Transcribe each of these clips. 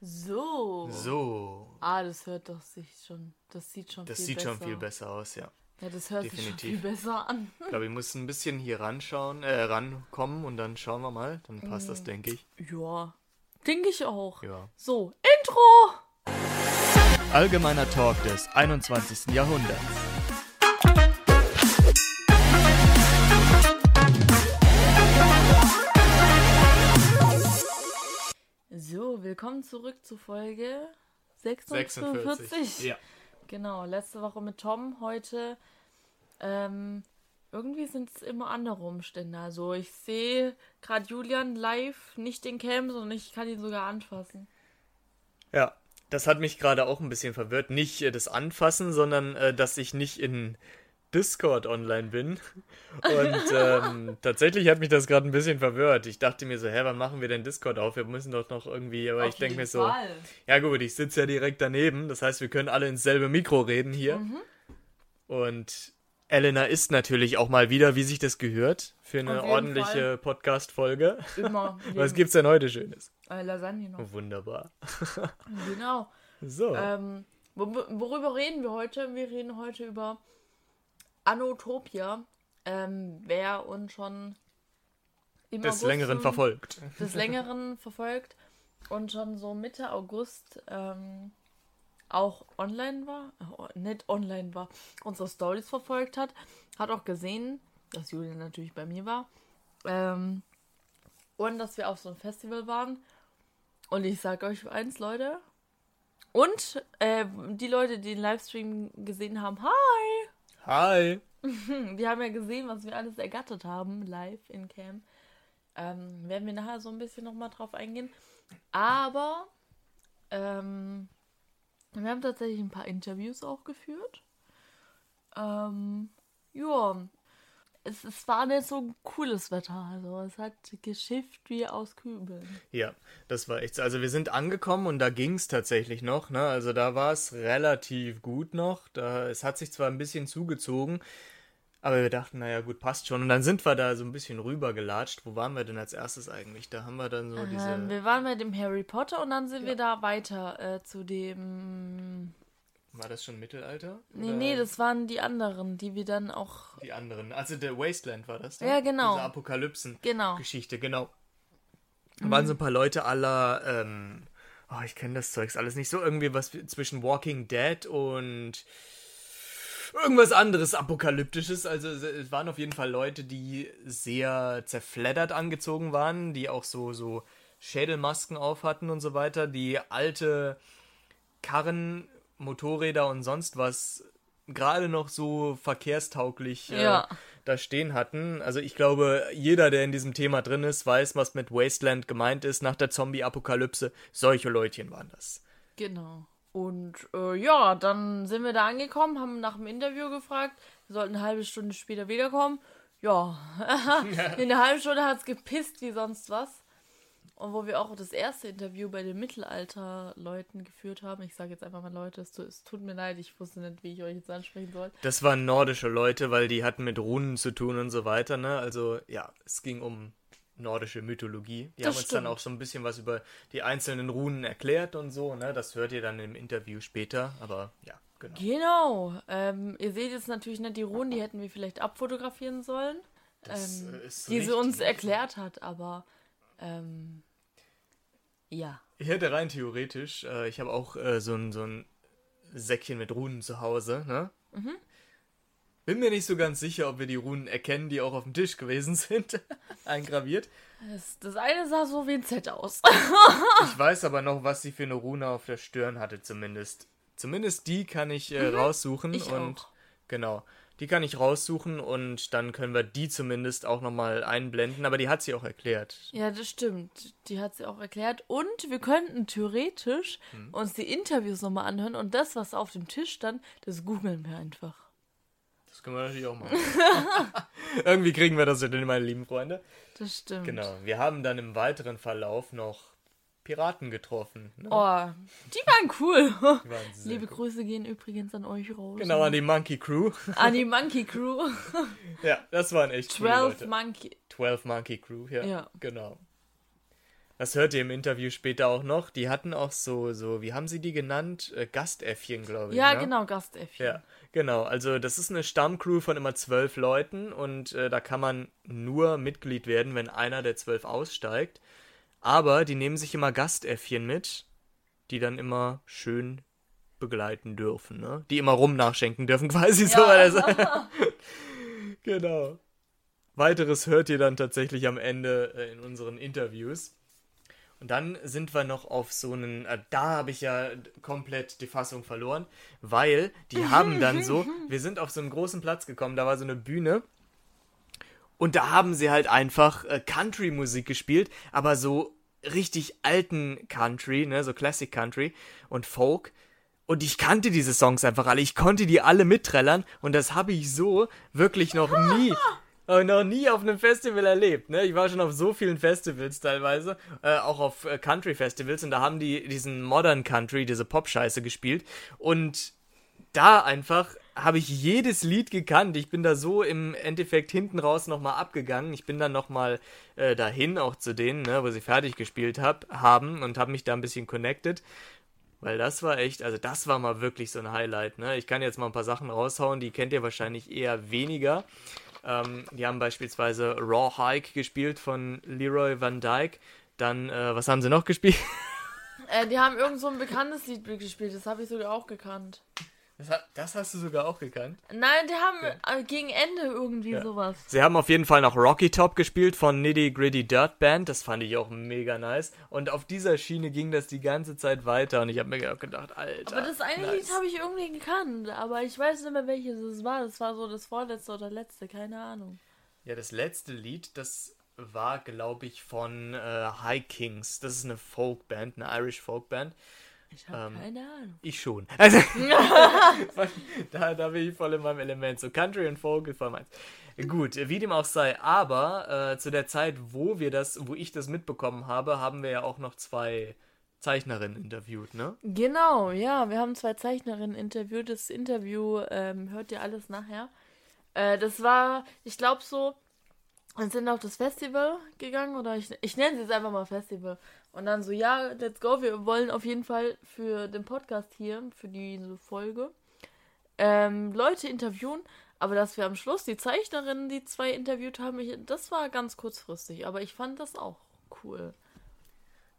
So. So. Ah, das hört doch sich schon. Das sieht schon Das viel sieht besser schon viel besser aus, ja. Ja, das hört sich schon Definitiv. viel besser an. Ich glaube, ich muss ein bisschen hier ranschauen, äh, rankommen und dann schauen wir mal. Dann passt Mhm. das, denke ich. Ja. Denke ich auch. Ja. So, Intro! Allgemeiner Talk des 21. Jahrhunderts. Willkommen zurück zu Folge 46. Ja. Genau, letzte Woche mit Tom, heute. Ähm, irgendwie sind es immer andere Umstände. Also ich sehe gerade Julian live, nicht in Cam, sondern ich kann ihn sogar anfassen. Ja, das hat mich gerade auch ein bisschen verwirrt. Nicht äh, das Anfassen, sondern äh, dass ich nicht in Discord online bin. Und ähm, tatsächlich hat mich das gerade ein bisschen verwirrt. Ich dachte mir so, hä, wann machen wir denn Discord auf? Wir müssen doch noch irgendwie, aber ich denke mir so, ja gut, ich sitze ja direkt daneben. Das heißt, wir können alle ins selbe Mikro reden hier. Mhm. Und Elena ist natürlich auch mal wieder, wie sich das gehört, für eine Auf ordentliche Podcast-Folge. Immer. Was gibt's denn heute Schönes? Äh, Lasagne noch. Wunderbar. Genau. So. Ähm, wor- worüber reden wir heute? Wir reden heute über Anotopia. Ähm, wer uns schon im des August Längeren verfolgt. des Längeren verfolgt und schon so Mitte August ähm, auch online war, äh, nicht online war, unsere Stories verfolgt hat, hat auch gesehen, dass Julian natürlich bei mir war ähm, und dass wir auf so einem Festival waren. Und ich sag euch eins, Leute. Und äh, die Leute, die den Livestream gesehen haben, hi! Hi. Wir haben ja gesehen, was wir alles ergattert haben, live in Cam. Ähm, werden wir nachher so ein bisschen nochmal drauf eingehen. Aber ähm, wir haben tatsächlich ein paar Interviews auch geführt. Ähm, ja, es, es war nicht so ein cooles Wetter. Also es hat geschifft wie aus Kübeln. Ja, das war echt. so. Also wir sind angekommen und da ging es tatsächlich noch. Ne? Also da war es relativ gut noch. Da, es hat sich zwar ein bisschen zugezogen, aber wir dachten, naja, gut, passt schon. Und dann sind wir da so ein bisschen rübergelatscht. Wo waren wir denn als erstes eigentlich? Da haben wir dann so diese. Ähm, wir waren bei dem Harry Potter und dann sind wir da weiter äh, zu dem. War das schon Mittelalter? Nee, Oder nee, das waren die anderen, die wir dann auch. Die anderen. Also der Wasteland war das. Ne? Ja, genau. Diese Apokalypsen-Geschichte, Genau. genau. Da waren so ein paar Leute aller. Ähm, oh, ich kenne das Zeugs alles nicht. So irgendwie was zwischen Walking Dead und irgendwas anderes apokalyptisches. Also es- es waren auf jeden Fall Leute, die sehr zerfleddert angezogen waren, die auch so so Schädelmasken auf hatten und so weiter, die alte Karren, Motorräder und sonst was gerade noch so verkehrstauglich äh, Ja. da stehen hatten. Also ich glaube, jeder, der in diesem Thema drin ist, weiß, was mit Wasteland gemeint ist nach der Zombie-Apokalypse. Solche Leutchen waren das. Genau. Und äh, ja, dann sind wir da angekommen, haben nach dem Interview gefragt. Wir sollten eine halbe Stunde später wiederkommen. Ja, in einer halben Stunde hat es gepisst wie sonst was. Und wo wir auch das erste Interview bei den Mittelalter-Leuten geführt haben. Ich sage jetzt einfach mal Leute, es, es tut mir leid, ich wusste nicht, wie ich euch jetzt ansprechen soll. Das waren nordische Leute, weil die hatten mit Runen zu tun und so weiter, ne? Also ja, es ging um nordische Mythologie. Die Das haben uns dann stimmt. auch so ein bisschen was über die einzelnen Runen erklärt und so, ne? Das hört ihr dann im Interview später, aber ja, genau. Genau. Ähm, ihr seht jetzt natürlich nicht die Runen, die hätten wir vielleicht abfotografieren sollen. Das, ähm, äh, die sie uns erklärt hat, aber ähm, ja. Ich hätte rein theoretisch, äh, ich habe auch äh, so, ein, so ein Säckchen mit Runen zu Hause, ne? Mhm. Bin mir nicht so ganz sicher, ob wir die Runen erkennen, die auch auf dem Tisch gewesen sind, eingraviert. Das, das eine sah so wie ein Z aus. Ich weiß aber noch, was sie für eine Rune auf der Stirn hatte, zumindest. Zumindest die kann ich äh, raussuchen Mhm. Ich und auch. genau, die kann ich raussuchen und dann können wir die zumindest auch nochmal einblenden, aber die hat sie auch erklärt. ja, das stimmt. Die hat sie auch erklärt. Und wir könnten theoretisch Hm. uns die Interviews nochmal anhören und das, was auf dem Tisch stand, das googeln wir einfach. Das können wir natürlich auch machen. Irgendwie kriegen wir das hin, meine lieben Freunde. Das stimmt. Genau, wir haben dann im weiteren Verlauf noch Piraten getroffen. Ne? Oh, die waren cool. Die waren Liebe cool. Grüße gehen übrigens an euch raus. Genau, an die Monkey Crew. An die Monkey Crew. ja, das waren echt coole 12 Leute. Monkey. 12 Monkey Crew, ja. Ja. Genau. Das hört ihr im Interview später auch noch. Die hatten auch so, so, wie haben sie die genannt? Äh, Gastäffchen, glaube ich. Ja, ne? genau, Gastäffchen. Ja, genau. Also das ist eine Stammcrew von immer zwölf Leuten und äh, da kann man nur Mitglied werden, wenn einer der zwölf aussteigt. Aber die nehmen sich immer Gastäffchen mit, die dann immer schön begleiten dürfen, ne? Die immer rum nachschenken dürfen, quasi so. weil das- genau. Weiteres hört ihr dann tatsächlich am Ende äh, in unseren Interviews. Und dann sind wir noch auf so einen, äh, da habe ich ja komplett die Fassung verloren, weil die haben dann so, wir sind auf so einen großen Platz gekommen, da war so eine Bühne und da haben sie halt einfach äh, Country-Musik gespielt, aber so richtig alten Country, ne, so Classic Country und Folk. Und ich kannte diese Songs einfach alle. Ich konnte die alle mitträllern und das habe ich so wirklich noch nie, äh, noch nie auf einem Festival erlebt. Ne? Ich war schon auf so vielen Festivals teilweise, äh, auch auf äh, Country-Festivals und da haben die diesen Modern Country, diese Pop-Scheiße gespielt und da einfach habe ich jedes Lied gekannt. Ich bin da so im Endeffekt hinten raus nochmal abgegangen. Ich bin dann nochmal äh, dahin, auch zu denen, ne, wo sie fertig gespielt hab, haben und habe mich da ein bisschen connected. Weil das war echt, also das war mal wirklich so ein Highlight. Ne? Ich kann jetzt mal ein paar Sachen raushauen, die kennt ihr wahrscheinlich eher weniger. Ähm, die haben beispielsweise Raw Hike gespielt von Leroy Van Dyke. Dann, äh, was haben sie noch gespielt? Äh, die haben irgend so ein bekanntes Lied gespielt, das habe ich sogar auch gekannt. Das, das hast du sogar auch gekannt. Nein, die haben äh, gegen Ende irgendwie Ja. sowas. Sie haben auf jeden Fall noch Rocky Top gespielt von Nitty Gritty Dirt Band. Das fand ich auch mega nice. Und auf dieser Schiene ging das die ganze Zeit weiter. Und ich habe mir auch gedacht, Alter. Aber das eine nice. Lied habe ich irgendwie gekannt, aber ich weiß nicht mehr welches es war. Das war so das vorletzte oder letzte, keine Ahnung. Ja, das letzte Lied, das war, glaube ich, von äh, High Kings. Das ist eine Folkband, eine Irish Folkband. Ich habe Ähm, keine Ahnung. Ich schon. Also, da, da bin ich voll in meinem Element. So Country und Folk ist voll meins. Gut, wie dem auch sei, aber äh, zu der Zeit, wo wir das, wo ich das mitbekommen habe, haben wir ja auch noch zwei Zeichnerinnen interviewt, ne? Genau, ja, wir haben zwei Zeichnerinnen interviewt. Das Interview ähm, hört ihr alles nachher. Äh, das war, ich glaube so, wir sind auf das Festival gegangen oder ich, ich nenne es jetzt einfach mal Festival. Und dann so, ja, let's go, wir wollen auf jeden Fall für den Podcast hier, für diese Folge, ähm, Leute interviewen. Aber dass wir am Schluss die Zeichnerinnen, die zwei interviewt haben, ich, das war ganz kurzfristig. Aber ich fand das auch cool.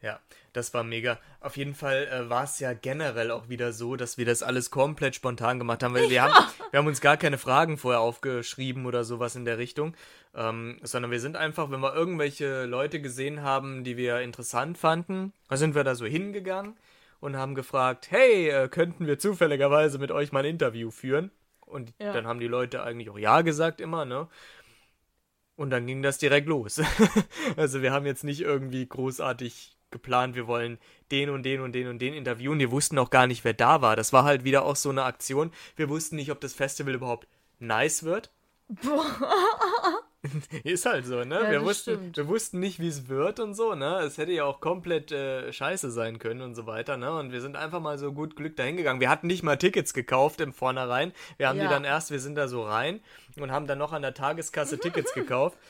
Ja, das war mega. Auf jeden Fall äh, war es ja generell auch wieder so, dass wir das alles komplett spontan gemacht haben, weil wir, haben, wir haben uns gar keine Fragen vorher aufgeschrieben oder sowas in der Richtung, ähm, sondern wir sind einfach, wenn wir irgendwelche Leute gesehen haben, die wir interessant fanden, sind wir da so hingegangen und haben gefragt, hey, äh, könnten wir zufälligerweise mit euch mal ein Interview führen? Und Ja. dann haben die Leute eigentlich auch ja gesagt immer, ne? Und dann ging das direkt los. also wir haben jetzt nicht irgendwie großartig geplant, wir wollen den und den und den und den interviewen. Wir wussten auch gar nicht, wer da war. Das war halt wieder auch so eine Aktion. Wir wussten nicht, ob das Festival überhaupt nice wird. Ist halt so, ne? Ja, wir, wussten, stimmt. wir wussten nicht, wie es wird und so, ne? Es hätte ja auch komplett äh, scheiße sein können und so weiter, ne? Und wir sind einfach mal so gut Glück dahin gegangen. Wir hatten nicht mal Tickets gekauft im Vornherein. Wir haben die Ja. dann erst, wir sind da so rein und haben dann noch an der Tageskasse Tickets gekauft.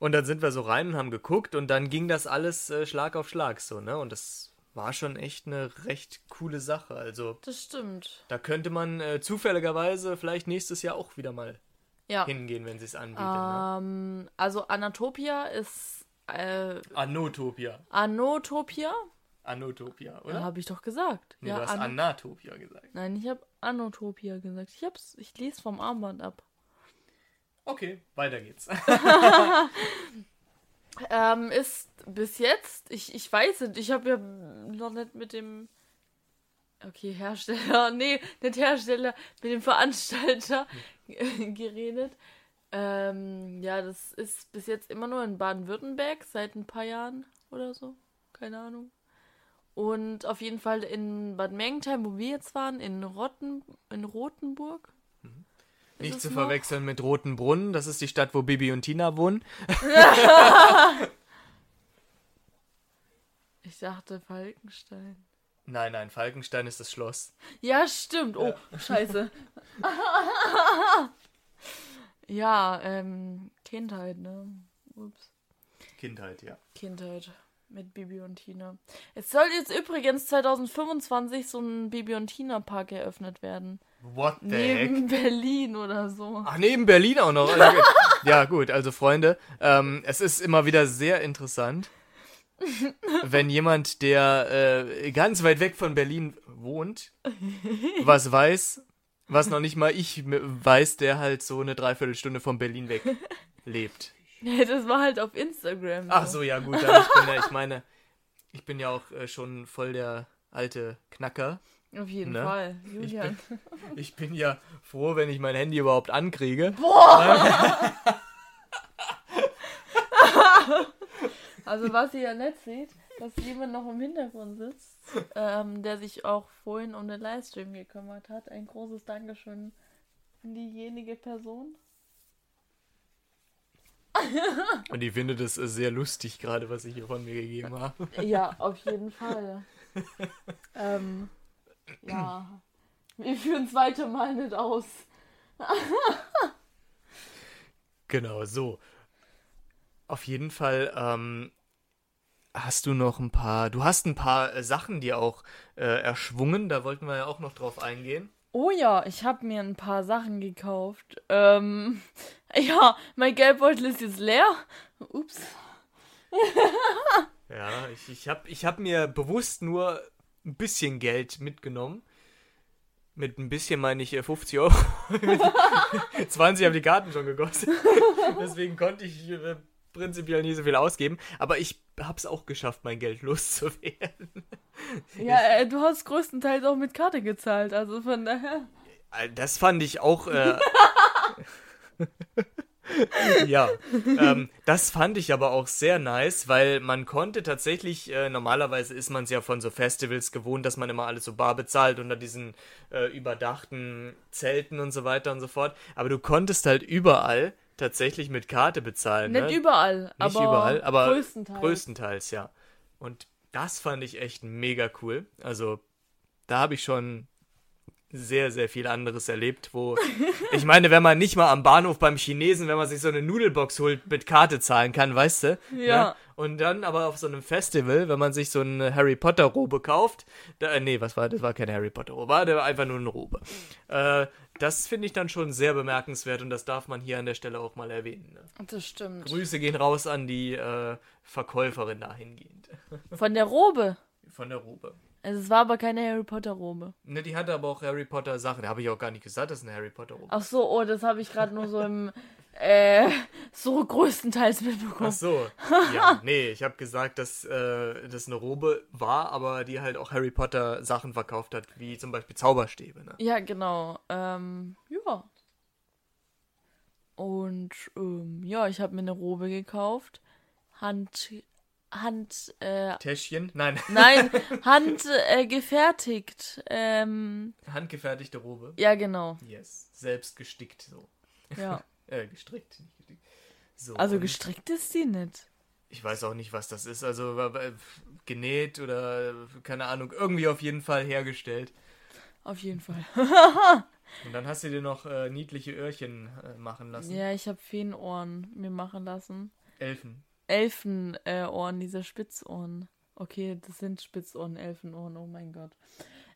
Und dann sind wir so rein und haben geguckt und dann ging das alles äh, Schlag auf Schlag so, ne? Und das war schon echt eine recht coole Sache. Also Das stimmt. da könnte man äh, zufälligerweise vielleicht nächstes Jahr auch wieder mal Ja. hingehen, wenn sie es anbietet. ne? Ähm, also Anatopia ist äh, Anotopia. Anotopia? Anotopia, oder? habe ich doch gesagt. nee, ja, du hast An- Anatopia gesagt. Nein, ich habe Anotopia gesagt. Ich hab's, ich lese vom Armband ab. Okay, weiter geht's. Ähm, ist bis jetzt, ich, ich weiß nicht, ich habe ja noch nicht mit dem okay, Hersteller, nee, nicht Hersteller, mit dem Veranstalter geredet. Ähm, ja, das ist bis jetzt immer nur in Baden-Württemberg, seit ein paar Jahren oder so. Keine Ahnung. Und auf jeden Fall in Bad Mergentheim, wo wir jetzt waren, in Rotten, in Rothenburg. Ist Nicht zu noch? verwechseln mit Rotenbrunn, das ist die Stadt, wo Bibi und Tina wohnen. Ich dachte Falkenstein. Nein, nein, Falkenstein ist das Schloss. Ja, stimmt. Oh, scheiße. ja, ähm, Kindheit, ne? Ups. Kindheit, ja. Kindheit. mit Bibi und Tina. Es soll jetzt übrigens 2025 so ein Bibi und Tina Park eröffnet werden. What the Neben heck? Berlin oder so. Ach, neben Berlin auch noch. Also, ja, gut, also Freunde, ähm, es ist immer wieder sehr interessant, wenn jemand, der äh, ganz weit weg von Berlin wohnt, was weiß, was noch nicht mal ich weiß, der halt so eine Dreiviertelstunde von Berlin weg lebt. Das war halt auf Instagram. Ach so, ja gut, ich, bin ja, ich meine, ich bin ja auch äh, schon voll der alte Knacker. Auf jeden Ne? Fall, Julian. Ich bin ja froh, wenn ich mein Handy überhaupt ankriege. Also was ihr ja nicht seht, dass jemand noch im Hintergrund sitzt, ähm, der sich auch vorhin um den Livestream gekümmert hat. Ein großes Dankeschön an diejenige Person. Und ich finde das äh, sehr lustig, gerade was ich hier von mir gegeben habe. Ja, auf jeden Fall. ähm, ja, wir führen das zweite Mal nicht aus. Genau, so. Auf jeden Fall ähm, hast du noch ein paar, du hast ein paar äh, Sachen dir auch äh, erschwungen, da wollten wir ja auch noch drauf eingehen. Oh ja, ich habe mir ein paar Sachen gekauft. Ähm, ja, mein Geldbeutel ist jetzt leer. Ups. Ja, ich, ich habe ich hab mir bewusst nur ein bisschen Geld mitgenommen. Mit ein bisschen meine ich äh, 50 Euro. 20 haben die Karten schon gekostet. Deswegen konnte ich äh, prinzipiell nie so viel ausgeben. Aber ich habe es auch geschafft, mein Geld loszuwerden. Ja, äh, du hast größtenteils auch mit Karte gezahlt, also von daher. Äh, Das fand ich auch. Äh, ja, ähm, das fand ich aber auch sehr nice, weil man konnte tatsächlich, äh, normalerweise ist man es ja von so Festivals gewohnt, dass man immer alles so bar bezahlt unter diesen äh, überdachten Zelten und so weiter und so fort. Aber du konntest halt überall tatsächlich mit Karte bezahlen. Nicht ne? überall, Nicht aber überall, aber größtenteils. größtenteils, ja. Und das fand ich echt mega cool. Also, da habe ich schon sehr, sehr viel anderes erlebt, wo ich meine, wenn man nicht mal am Bahnhof beim Chinesen, wenn man sich so eine Nudelbox holt, mit Karte zahlen kann, weißt du? Ja. Ne? Und dann aber auf so einem Festival, wenn man sich so eine Harry Potter Robe kauft, da, äh, nee, was war, das war keine Harry Potter Robe, war einfach nur eine Robe. Äh, das finde ich dann schon sehr bemerkenswert und das darf man hier an der Stelle auch mal erwähnen. Ne? Das stimmt. Grüße gehen raus an die äh, Verkäuferin dahingehend. Von der Robe. Von der Robe. Also es war aber keine Harry Potter Robe. Ne, die hatte aber auch Harry Potter Sachen. Da habe ich auch gar nicht gesagt, das ist eine Harry Potter Robe. Ach so, oh, das habe ich gerade nur so im äh, so größtenteils mitbekommen. Ach so. Ja, nee, ich habe gesagt, dass äh, das eine Robe war, aber die halt auch Harry Potter Sachen verkauft hat, wie zum Beispiel Zauberstäbe. Ne? Ja, genau. Ähm, ja. Und ähm, ja, ich habe mir eine Robe gekauft. Hand, Hand, äh, Täschchen? Nein, nein, Hand äh, gefertigt. Ähm, handgefertigte Robe. ja, genau. Yes, selbst gestickt so. Ja. Äh, gestrickt. So, Also gestrickt ist die nicht. Ich weiß auch nicht, was das ist. Also äh, genäht oder keine Ahnung, irgendwie auf jeden Fall hergestellt. Auf jeden Fall. Und dann hast du dir noch äh, niedliche Öhrchen äh, machen lassen. Ja, ich habe Feenohren mir machen lassen. Elfen. Elfenohren, Ohren, diese Spitzohren. Okay, das sind Spitzohren, Elfenohren, oh mein Gott.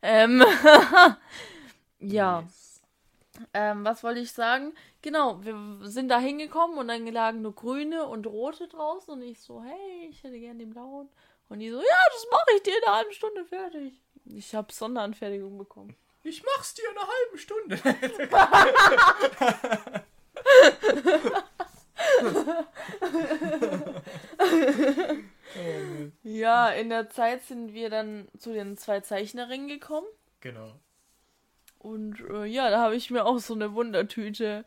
Ähm, ja, Yes. Ähm, was wollte ich sagen? Genau, wir sind da hingekommen und dann lagen nur grüne und rote draußen und ich so, hey, ich hätte gerne den blauen. Und die so, ja, das mache ich dir in einer halben Stunde fertig. Ich habe Sonderanfertigung bekommen. Ich mach's dir in einer halben Stunde. Ja, in der Zeit sind wir dann zu den zwei Zeichnerinnen gekommen. genau. Und äh, ja, da habe ich mir auch so eine Wundertüte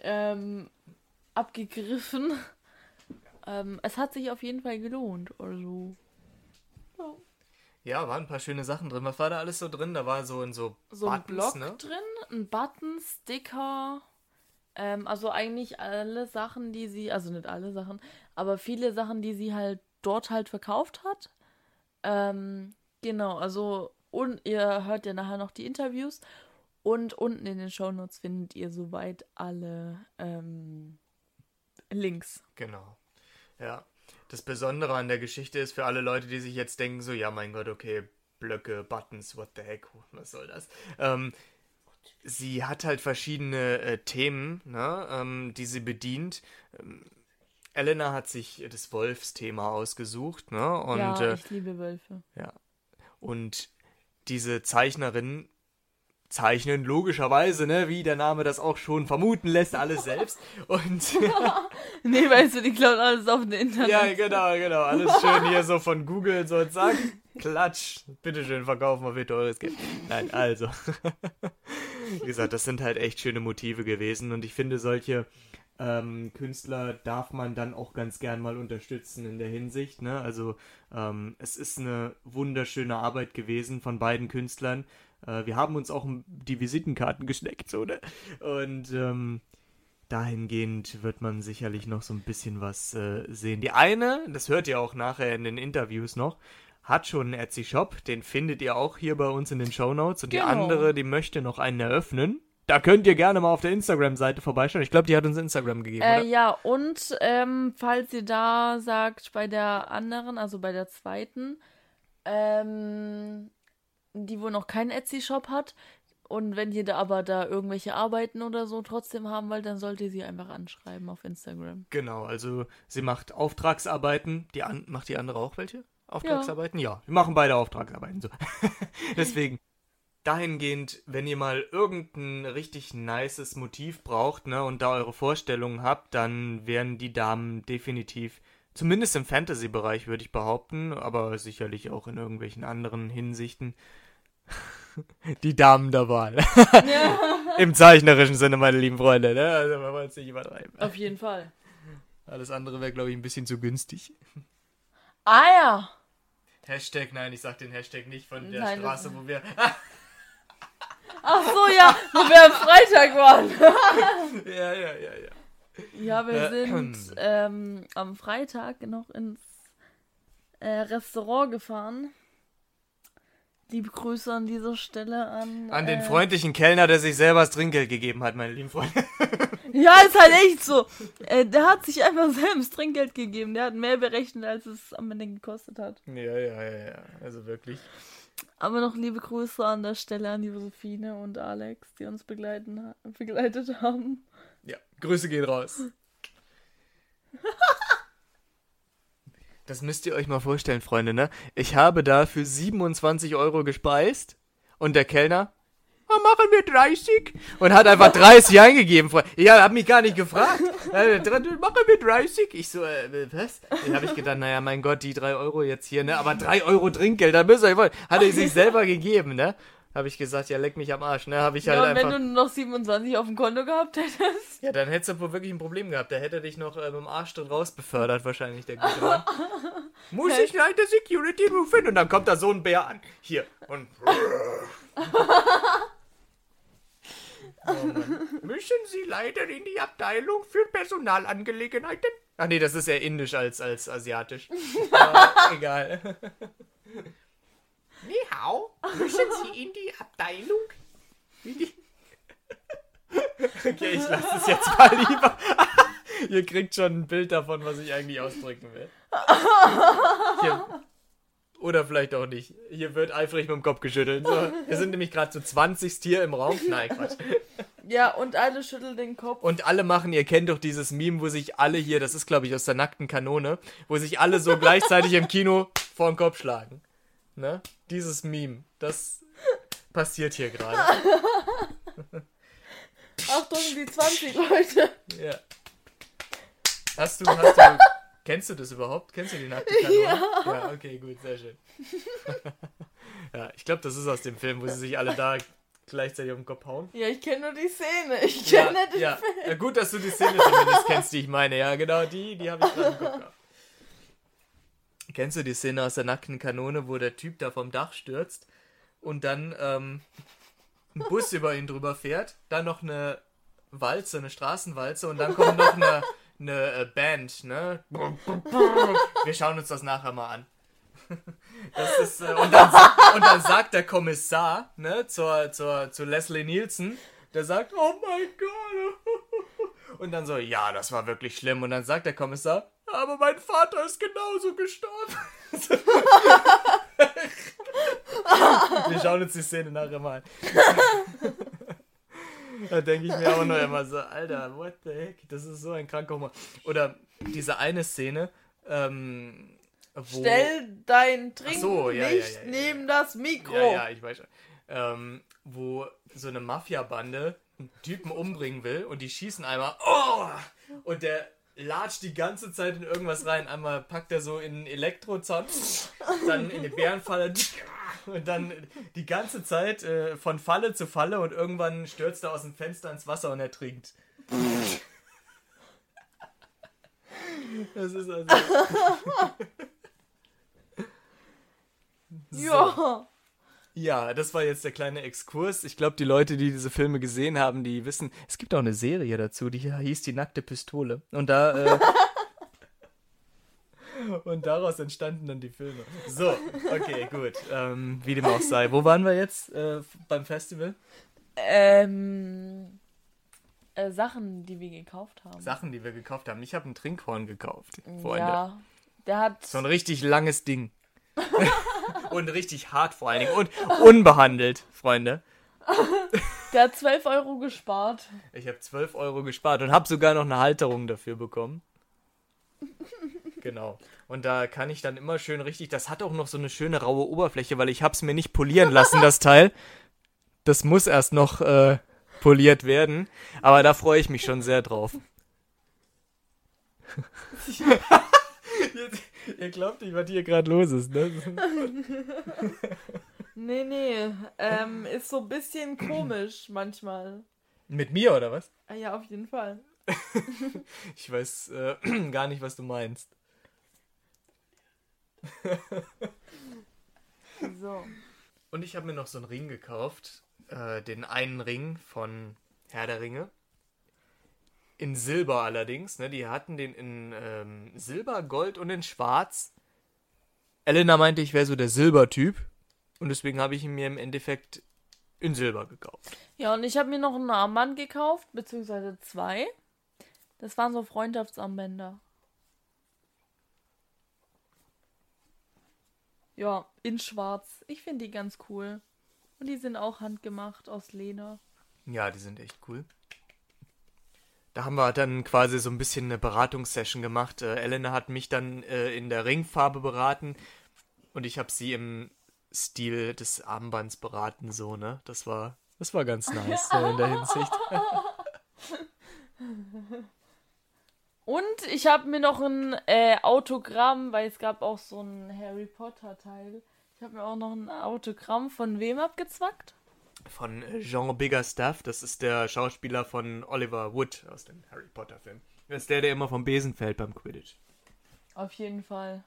ähm, abgegriffen. Ähm, es hat sich auf jeden Fall gelohnt. Also. Ja. Ja, waren ein paar schöne Sachen drin. Was war da alles so drin? Da war so in so, So ein Buttons, Block ne? drin, ein Button, Sticker. Ähm, also eigentlich alle Sachen, die sie, also nicht alle Sachen, aber viele Sachen, die sie halt dort halt verkauft hat. Ähm, genau, also und ihr hört ja nachher noch die Interviews. Und unten in den Shownotes findet ihr soweit alle ähm, Links. Genau. Ja. das Besondere an der Geschichte ist für alle Leute, die sich jetzt denken, so, ja, mein Gott, okay, Blöcke, Buttons, what the heck, was soll das? Ähm, sie hat halt verschiedene äh, Themen, ne, ähm, die sie bedient. Ähm, Elena hat sich das Wolfsthema ausgesucht, ne? Und, ja, äh, ich liebe Wölfe. ja. Und diese Zeichnerin zeichnen logischerweise, ne, wie der Name das auch schon vermuten lässt, alles selbst. Und Nee, weißt du, die klauen alles auf dem Internet. ja, genau, genau, alles schön hier so von Google so und zack, klatsch, bitteschön, verkaufen wir für teures Geld. Nein, also. Wie gesagt, das sind halt echt schöne Motive gewesen und ich finde, solche ähm, Künstler darf man dann auch ganz gern mal unterstützen in der Hinsicht. Ne? Also ähm, es ist eine wunderschöne Arbeit gewesen von beiden Künstlern. Äh, wir haben uns auch die Visitenkarten geschneckt, so, ne? Und ähm, dahingehend wird man sicherlich noch so ein bisschen was äh, sehen. Die eine, das hört ihr auch nachher in den Interviews noch, hat schon einen Etsy-Shop, den findet ihr auch hier bei uns in den Shownotes. Und Genau. die andere, die möchte noch einen eröffnen. Da könnt ihr gerne mal auf der Instagram-Seite vorbeischauen. Ich glaube, die hat uns Instagram gegeben, Äh, ja, und ähm, falls ihr da sagt, bei der anderen, also bei der zweiten, ähm, die wohl noch keinen Etsy-Shop hat, und wenn ihr da aber da irgendwelche Arbeiten oder so trotzdem haben wollt, dann sollt ihr sie einfach anschreiben auf Instagram. Genau, also sie macht Auftragsarbeiten. Die an macht die andere auch welche? Auftragsarbeiten? Ja, wir machen beide Auftragsarbeiten. So. Deswegen, dahingehend, wenn ihr mal irgendein richtig nices Motiv braucht, ne, und da eure Vorstellungen habt, dann wären die Damen definitiv, zumindest im Fantasy-Bereich würde ich behaupten, aber sicherlich auch in irgendwelchen anderen Hinsichten, die Damen der Wahl. Im zeichnerischen Sinne, meine lieben Freunde, ne? Also man wollen es nicht übertreiben. Auf jeden Fall. Alles andere wäre, glaube ich, ein bisschen zu günstig. Ah ja. Hashtag, nein, ich sag den Hashtag nicht von der Nein, Straße, wo wir. Ach so, ja, wo wir am Freitag waren. ja, ja, ja, ja. Ja, wir Äh, sind ähm, am Freitag noch ins äh, Restaurant gefahren. Liebe Grüße an dieser Stelle an. An den äh, freundlichen Kellner, der sich selber das Trinkgeld gegeben hat, meine lieben Freunde. Ja, ist halt echt so. Äh, der hat sich einfach selbst Trinkgeld gegeben. Der hat mehr berechnet, als es am Ende gekostet hat. ja, ja, ja, ja. Also wirklich. Aber noch liebe Grüße an der Stelle an Josephine und Alex, die uns begleiten, begleitet haben. Ja, Grüße gehen raus. Das müsst ihr euch mal vorstellen, Freunde, ne? Ich habe da für 27 Euro gespeist und der Kellner, "Ah, machen wir 30? Und hat einfach 30 eingegeben. Freunde. Ich hab mich gar nicht gefragt. Äh, machen wir 30? Ich so, äh, was? Dann habe ich gedacht, naja, mein Gott, die 3 Euro jetzt hier, ne? Aber 3 Euro Trinkgeld, da müsst ihr euch wollen. Hat er sich selber gegeben, ne? Habe ich gesagt, ja, leck mich am Arsch, ne? Habe ich halt ja, und einfach... wenn du nur noch 27 auf dem Konto gehabt hättest. Ja, dann hättest du wohl wirklich ein Problem gehabt. Der hätte dich noch äh, mit dem Arsch drin raus befördert, wahrscheinlich, der gute Mann. Muss ich leider Security rufen? Und dann kommt da so ein Bär an. Hier. Und. Oh. Müssen Sie leider in die Abteilung für Personalangelegenheiten? Ach nee, das ist eher indisch als, als asiatisch. Aber egal. Ni hao, müssen Sie in die Abteilung? In die Okay, ich lasse es jetzt mal lieber. Ihr kriegt schon ein Bild davon, was ich eigentlich ausdrücken will. Hier. Oder vielleicht auch nicht. Hier wird eifrig mit dem Kopf geschüttelt. So, wir sind nämlich gerade zu 20 hier im Raum. Nein, Quatsch. Ja, und alle schütteln den Kopf. Und alle machen, ihr kennt doch dieses Meme, wo sich alle hier, das ist glaube ich aus der nackten Kanone, wo sich alle so gleichzeitig im Kino vor den Kopf schlagen. Ne? Dieses Meme, das passiert hier gerade. Achtung, die 20 Leute. Ja. Hast du, hast du, kennst du das überhaupt? Kennst du die nackte Kanone? Ja. Ja, okay, gut, sehr schön. ja, ich glaube, das ist aus dem Film, wo sie sich alle da gleichzeitig auf den Kopf hauen. Ja, ich kenne nur die Szene. Ich Ja, kenne den ja. ja, gut, dass du die Szene zumindest kennst, die ich meine. Ja, genau, die, die habe ich gerade im Kopf gehabt. Kennst du die Szene aus der nackten Kanone, wo der Typ da vom Dach stürzt und dann ähm, ein Bus über ihn drüber fährt, dann noch eine Walze, eine Straßenwalze und dann kommt noch eine, eine äh, Band, ne? Wir schauen uns das nachher mal an. Das ist, äh, und, dann, und dann sagt der Kommissar, ne, zur, zur, zu Leslie Nielsen, der sagt, oh mein Gott. Und dann so, ja, das war wirklich schlimm. Und dann sagt der Kommissar, aber mein Vater ist genauso gestorben. Wir schauen uns die Szene nachher mal an. Da denke ich mir auch noch immer so, Alter, what the heck? Das ist so ein kranker Humor. Oder diese eine Szene, ähm, wo... Stell dein Trinken so, ja, nicht ja, ja, neben das Mikro. Ja, ja, ich weiß schon. Ähm, wo so eine Mafia-Bande einen Typen umbringen will und die schießen einmal. Oh! Und der latscht die ganze Zeit in irgendwas rein. Einmal packt er so in einen Elektrozaun, dann in die Bärenfalle und dann die ganze Zeit äh, von Falle zu Falle und irgendwann stürzt er aus dem Fenster ins Wasser und ertrinkt. Das ist also. So. Ja. Das war jetzt der kleine Exkurs. Ich glaube, die Leute, die diese Filme gesehen haben, die wissen, es gibt auch eine Serie dazu, die hieß Die nackte Pistole. Und da. Äh, und daraus entstanden dann die Filme. So, okay, gut. Ähm, wie dem auch sei. Wo waren wir jetzt äh, beim Festival? Ähm, äh, Sachen, die wir gekauft haben. Sachen, die wir gekauft haben. Ich habe ein Trinkhorn gekauft, Freunde. Ja. Der hat. So ein richtig langes Ding. und richtig hart vor allen Dingen. Und unbehandelt, Freunde. Der hat 12 Euro gespart. Ich habe 12 Euro gespart und habe sogar noch eine Halterung dafür bekommen. Genau. Und da kann ich dann immer schön richtig, das hat auch noch so eine schöne raue Oberfläche, weil ich habe es mir nicht polieren lassen, das Teil. Das muss erst noch äh, poliert werden. Aber da freue ich mich schon sehr drauf. Jetzt, ihr glaubt nicht, was hier gerade los ist, ne? Nee, nee. Ähm, ist so ein bisschen komisch manchmal. Mit mir oder was? Ah, ja, auf jeden Fall. Ich weiß äh, gar nicht, was du meinst. So. Und ich habe mir noch so einen Ring gekauft. Äh, den einen Ring von Herr der Ringe. In Silber allerdings. Ne? Die hatten den in ähm, Silber, Gold und in Schwarz. Elena meinte, ich wäre so der Silbertyp. Und deswegen habe ich ihn mir im Endeffekt in Silber gekauft. Ja, und ich habe mir noch einen Armband gekauft, beziehungsweise zwei. Das waren so Freundschaftsarmbänder. Ja, in schwarz. Ich finde die ganz cool. Und die sind auch handgemacht aus Leder. Ja, die sind echt cool. Da haben wir dann quasi so ein bisschen eine Beratungssession gemacht. Äh, Elena hat mich dann äh, in der Ringfarbe beraten und ich habe sie im Stil des Armbands beraten, so, ne? Das war, das war ganz nice so in der Hinsicht. Und ich habe mir noch ein äh, Autogramm, weil es gab auch so ein Harry Potter Teil. Ich habe mir auch noch ein Autogramm von wem abgezwackt? Von Jean Biggerstaff, das ist der Schauspieler von Oliver Wood aus dem Harry Potter Film. Das ist der, der immer vom Besen fällt beim Quidditch. Auf jeden Fall.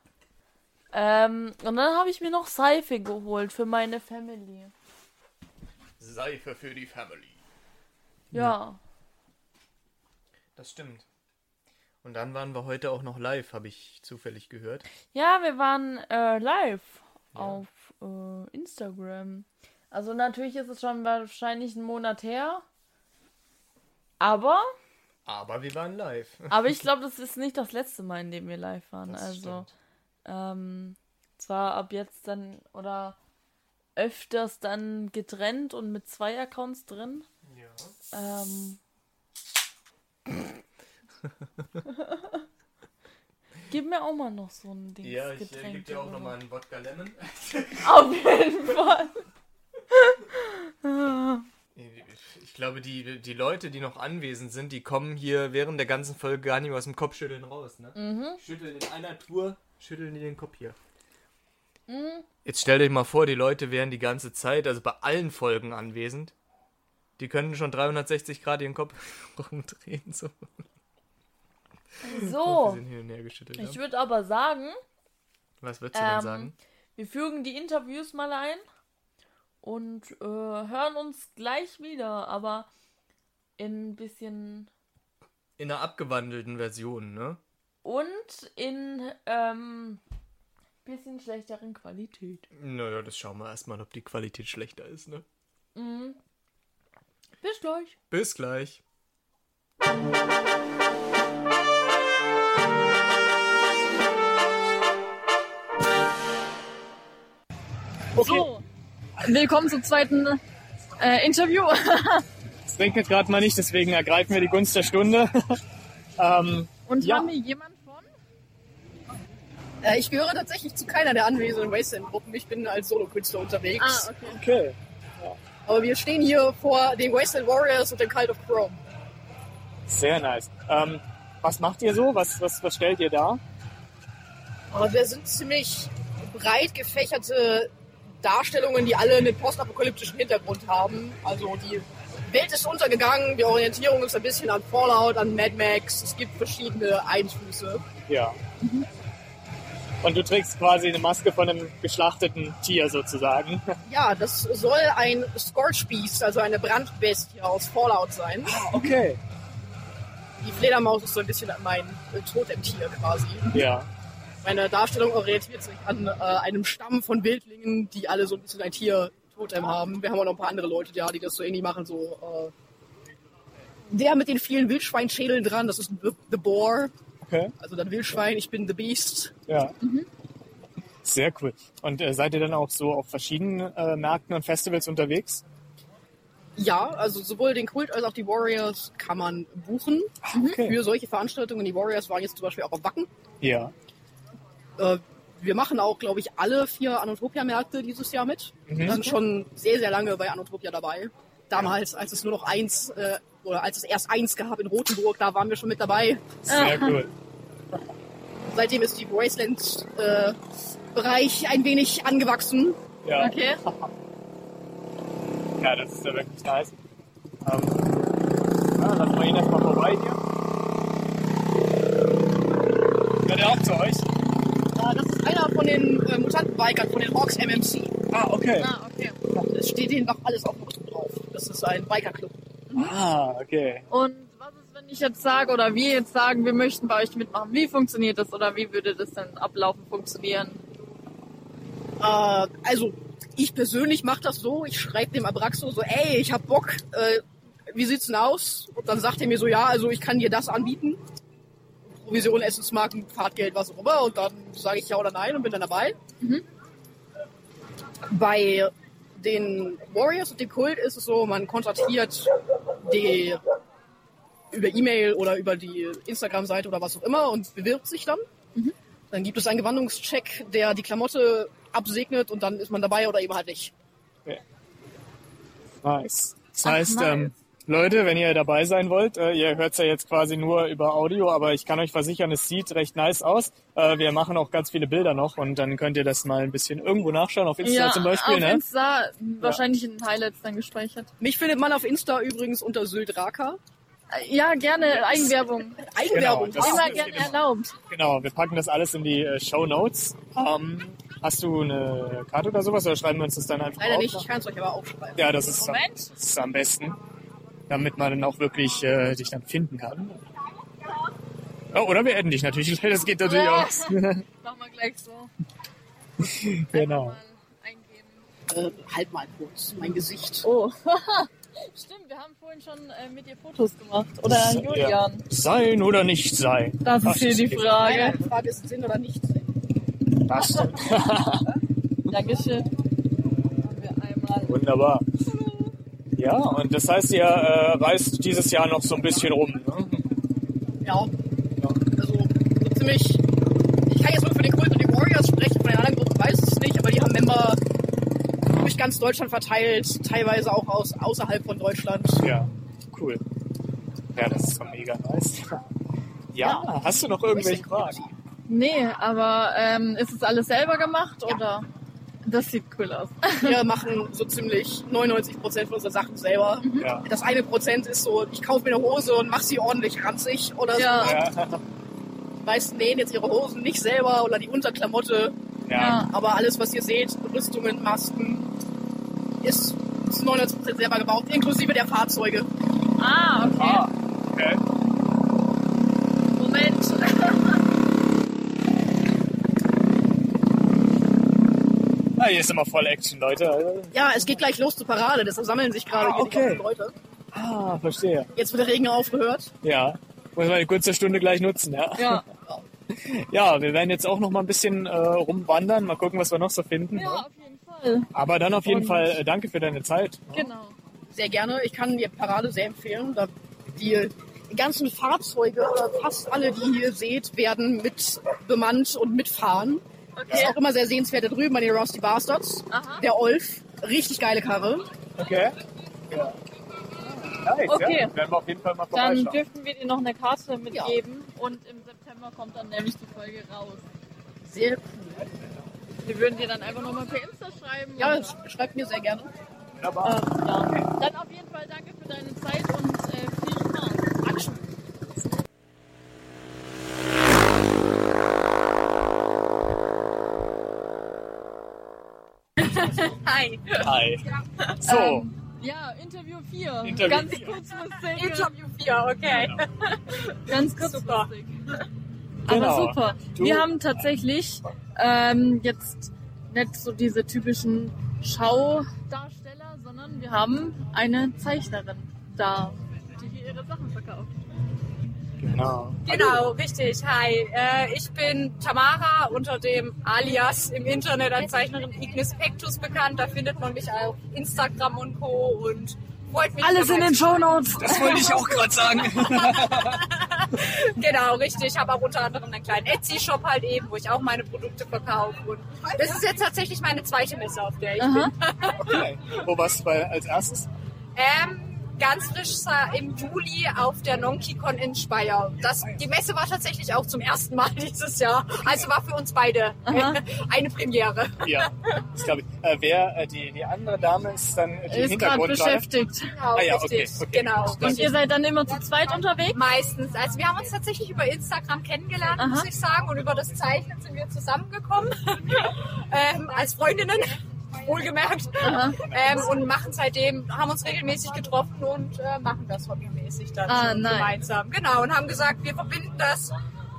Ähm, und dann habe ich mir noch Seife geholt für meine Family. Seife für die Family. Ja. Das stimmt. Und dann waren wir heute auch noch live, habe ich zufällig gehört. Ja, wir waren äh, live auf äh, Instagram. Also natürlich ist es schon wahrscheinlich einen Monat her. Aber, Aber wir waren live. aber ich glaube, das ist nicht das letzte Mal, in dem wir live waren. Das also, ähm, zwar ab jetzt dann oder öfters dann getrennt und mit zwei Accounts drin. Ja. Ähm. Gib mir auch mal noch so ein Ding. Ja, ich äh, gebe dir auch nochmal einen Wodka Lemon. Auf jeden Fall. Ich glaube, die, die Leute, die noch anwesend sind, die kommen hier während der ganzen Folge gar nicht mehr aus dem Kopfschütteln raus. Ne? Mhm. Schütteln in einer Tour, schütteln die den Kopf hier. Mhm. Jetzt stellt euch mal vor, die Leute wären die ganze Zeit, also bei allen Folgen anwesend. Die könnten schon 360 Grad ihren Kopf rumdrehen. So. So, geschüttelt. ich würde aber sagen, Was würdest du denn ähm, sagen? wir fügen die Interviews mal ein und äh, hören uns gleich wieder, aber in ein bisschen. In einer abgewandelten Version, ne? Und in ähm, bisschen schlechteren Qualität. Naja, das schauen wir erstmal, ob die Qualität schlechter ist, ne? Mhm. Bis gleich. Bis gleich. Okay. So willkommen zum zweiten äh, Interview. Es regnet gerade mal nicht, deswegen ergreifen wir die Gunst der Stunde. ähm, Und Ja. haben wir jemand von? Äh, ich gehöre tatsächlich zu keiner der anwesenden Wasteland-Gruppen. Ich bin als Solo-Künstler unterwegs. Ah, okay. okay. Aber wir stehen hier vor den Wasteland Warriors und dem Cult of Chrome. Sehr nice. Ähm, was macht ihr so? Was, was, was stellt ihr da? Aber wir sind ziemlich breit gefächerte Darstellungen, die alle einen postapokalyptischen Hintergrund haben. Also die Welt ist untergegangen, die Orientierung ist ein bisschen an Fallout, an Mad Max. Es gibt verschiedene Einflüsse. Ja. Und du trägst quasi eine Maske von einem geschlachteten Tier sozusagen. Ja, das soll ein Scorch Beast, also eine Brandbestie aus Fallout sein. Okay. Die Fledermaus ist so ein bisschen mein Totemtier quasi. Ja. Meine Darstellung orientiert sich an äh, einem Stamm von Wildlingen, die alle so ein bisschen ein Tier-Totem haben. Wir haben auch noch ein paar andere Leute da, die das so ähnlich machen. So, äh, der mit den vielen Wildschweinschädeln dran, das ist The, Boar, Okay. also das Wildschwein. Ich bin The Beast. Ja. Sehr cool. Und äh, seid ihr dann auch so auf verschiedenen äh, Märkten und Festivals unterwegs? Ja, also sowohl den Kult als auch die Warriors kann man buchen Okay. für solche Veranstaltungen. Die Warriors waren jetzt zum Beispiel auch auf Wacken. Ja. Äh, wir machen auch, glaube ich, alle vier Anotopia-Märkte dieses Jahr mit. Mhm. Wir sind schon sehr, sehr lange bei Anotopia dabei. Damals, als es nur noch eins, äh, oder als es erst eins gab in Rothenburg, da waren wir schon mit dabei. Sehr cool. Seitdem ist die Wasteland-Bereich ein wenig angewachsen. Ja. Okay. Ja, das ist ja wirklich nice. Ähm, ja, lassen wir ihn erstmal vorbei hier. Gehört er auch zu euch? Äh, das ist einer von den äh, Mutantenbikern, von den Hawks MMC. Ah, okay. Ah, okay. Es steht denen noch alles auf dem Rücken drauf. Das ist ein Bikerclub. Ah, okay. Und was ist, wenn ich jetzt sage oder wir jetzt sagen, wir möchten bei euch mitmachen? Wie funktioniert das oder wie würde das denn ablaufen, funktionieren? Äh, also, ich persönlich mache das so, ich schreibe dem Abraxo so, ey, ich hab Bock, äh, wie sieht's denn aus? Und dann sagt er mir so, ja, also ich kann dir das anbieten. Provision, Essensmarken, Fahrtgeld, was auch immer. Und dann sage ich ja oder nein und bin dann dabei. Bei den Warriors und dem Kult ist es so, man kontaktiert die über E-Mail oder über die Instagram-Seite oder was auch immer und bewirbt sich dann. Dann gibt es einen Gewandungscheck, der die Klamotte absegnet und dann ist man dabei oder eben halt nicht. Nice. Das Ach, heißt, nice. ähm, Leute, wenn ihr dabei sein wollt, äh, ihr hört es ja jetzt quasi nur über Audio, aber ich kann euch versichern, es sieht recht nice aus. Äh, wir machen auch ganz viele Bilder noch und dann könnt ihr das mal ein bisschen irgendwo nachschauen, auf Insta zum Beispiel. auf ne? Insta wahrscheinlich in den Highlights dann gespeichert. Mich findet man auf Insta übrigens unter Syldraka. Äh, Ja, gerne Eigenwerbung. Eigenwerbung. Genau, Immer gerne erlaubt. Genau, wir packen das alles in die äh, Show Notes. Ähm, hast du eine Karte oder sowas oder schreiben wir uns das dann einfach Leider auf? nicht, ich kann es euch aber aufschreiben. Ja, das ist, am, das ist am besten, damit man dann auch wirklich äh, dich dann finden kann. Oh, oder wir adden dich natürlich. Das geht natürlich Ja. auch. Machen wir gleich so. genau. Mal eingeben. Äh, halt mal kurz mein Gesicht. Oh. Stimmt, wir haben vorhin schon äh, mit dir Fotos gemacht. Oder Julian. Ja. Sein oder nicht sein? Das ist hier die Frage. Frage ist Sinn oder nicht Sinn. Das stimmt. Dankeschön. Haben wir einmal. Wunderbar. Ja, und das heißt, ihr äh, reist dieses Jahr noch so ein bisschen rum. Ne? Ja. Also so ziemlich. Ich kann jetzt nur für den Kult und die Warriors sprechen, von den anderen Gruppen weiß ich es nicht, aber die haben Member durch ganz Deutschland verteilt, teilweise auch aus außerhalb von Deutschland. Ja, cool. Ja, das ist mega nice. Ja, hast du noch irgendwelche Fragen? Nee, aber ähm, ist es alles selber gemacht oder? Das sieht cool aus. Wir machen so ziemlich 99% von unseren Sachen selber. Ja. Das eine Prozent ist so, ich kaufe mir eine Hose und mache sie ordentlich ranzig oder Ja. so. Ja, Die meisten nähen jetzt ihre Hosen nicht selber oder die Unterklamotte. ja. Aber alles, was ihr seht, Rüstungen, Masken, ist zu 99% selber gebaut, inklusive der Fahrzeuge. Ah, okay. Ah, okay. Moment. Ah, hier ist immer voll Action, Leute. Ja, es geht gleich los zur Parade, deshalb sammeln sich gerade Ah, die okay. Leute. Ah, verstehe. Jetzt wird der Regen aufgehört. Ja. Muss man eine kurze Stunde gleich nutzen, ja. Ja. Ja, wir werden jetzt auch noch mal ein bisschen äh, rumwandern, mal gucken, was wir noch so finden. Ja, ne? auf jeden Fall. Aber dann auf jeden Und- Fall äh, danke für deine Zeit. Genau. Sehr gerne. Ich kann dir Parade sehr empfehlen. Da die ganzen Fahrzeuge oder fast alle, die ihr hier seht, werden mit bemannt und mitfahren. Ist auch immer sehr sehenswert da drüben bei den Rusty Bastards. Aha. Der Olf. Richtig geile Karre. Okay. Ja. Nice, Okay. Ja. Werden wir auf jeden Fall mal Dann dürften wir dir noch eine Karte mitgeben und im September kommt dann nämlich die Folge raus. Sehr cool. Wir würden dir dann einfach nochmal per Insta schreiben. Ja, das schreibt mir sehr gerne. Wunderbar. ähm, ja. Dann auf jeden Fall danke für deine Zeit und äh, viel Spaß. Dankeschön. Hi. Hi. So, Ähm, ja, Interview 4. Interview Ganz vier. kurzfristig. Interview 4, okay. Ganz kurzfristig. Genau. Aber super. Du- Wir haben tatsächlich ähm, jetzt nicht so diese typischen Schaudarsteller, sondern wir haben eine Zeichnerin da, die hier ihre Sachen. Genau. Genau, richtig. Hi, äh, ich bin Tamara unter dem Alias im Internet als Zeichnerin Ignis Pectus bekannt. Da findet man mich auf Instagram und Co. und freut mich. Alles in den Shownotes. Das wollte ich auch gerade sagen. Genau, richtig. Ich habe auch unter anderem einen kleinen Etsy-Shop halt eben, wo ich auch meine Produkte verkaufe. Und das ist jetzt tatsächlich meine zweite Messe, auf der ich Aha. bin. Okay. Wo warst du bei, als erstes? Ähm, ganz frisch im Juli auf der NonkiCon in Speyer. Das, die Messe war tatsächlich auch zum ersten Mal dieses Jahr. Also war für uns beide Aha. eine Premiere. Ja, das glaube ich. Äh, wer, äh, die, die andere Dame ist dann die im Ist gerade beschäftigt. Genau, Ah ja, richtig. okay, okay. Genau. Und ihr seid dann immer zu zweit unterwegs? Meistens. Also wir haben uns tatsächlich über Instagram kennengelernt, Aha. muss ich sagen. Und über das Zeichnen sind wir zusammengekommen. ähm, als Freundinnen, wohlgemerkt. Ähm, und machen seitdem, haben uns regelmäßig getroffen und äh, machen das hobbymäßig dann Ah, gemeinsam. Genau. Und haben gesagt, wir verbinden das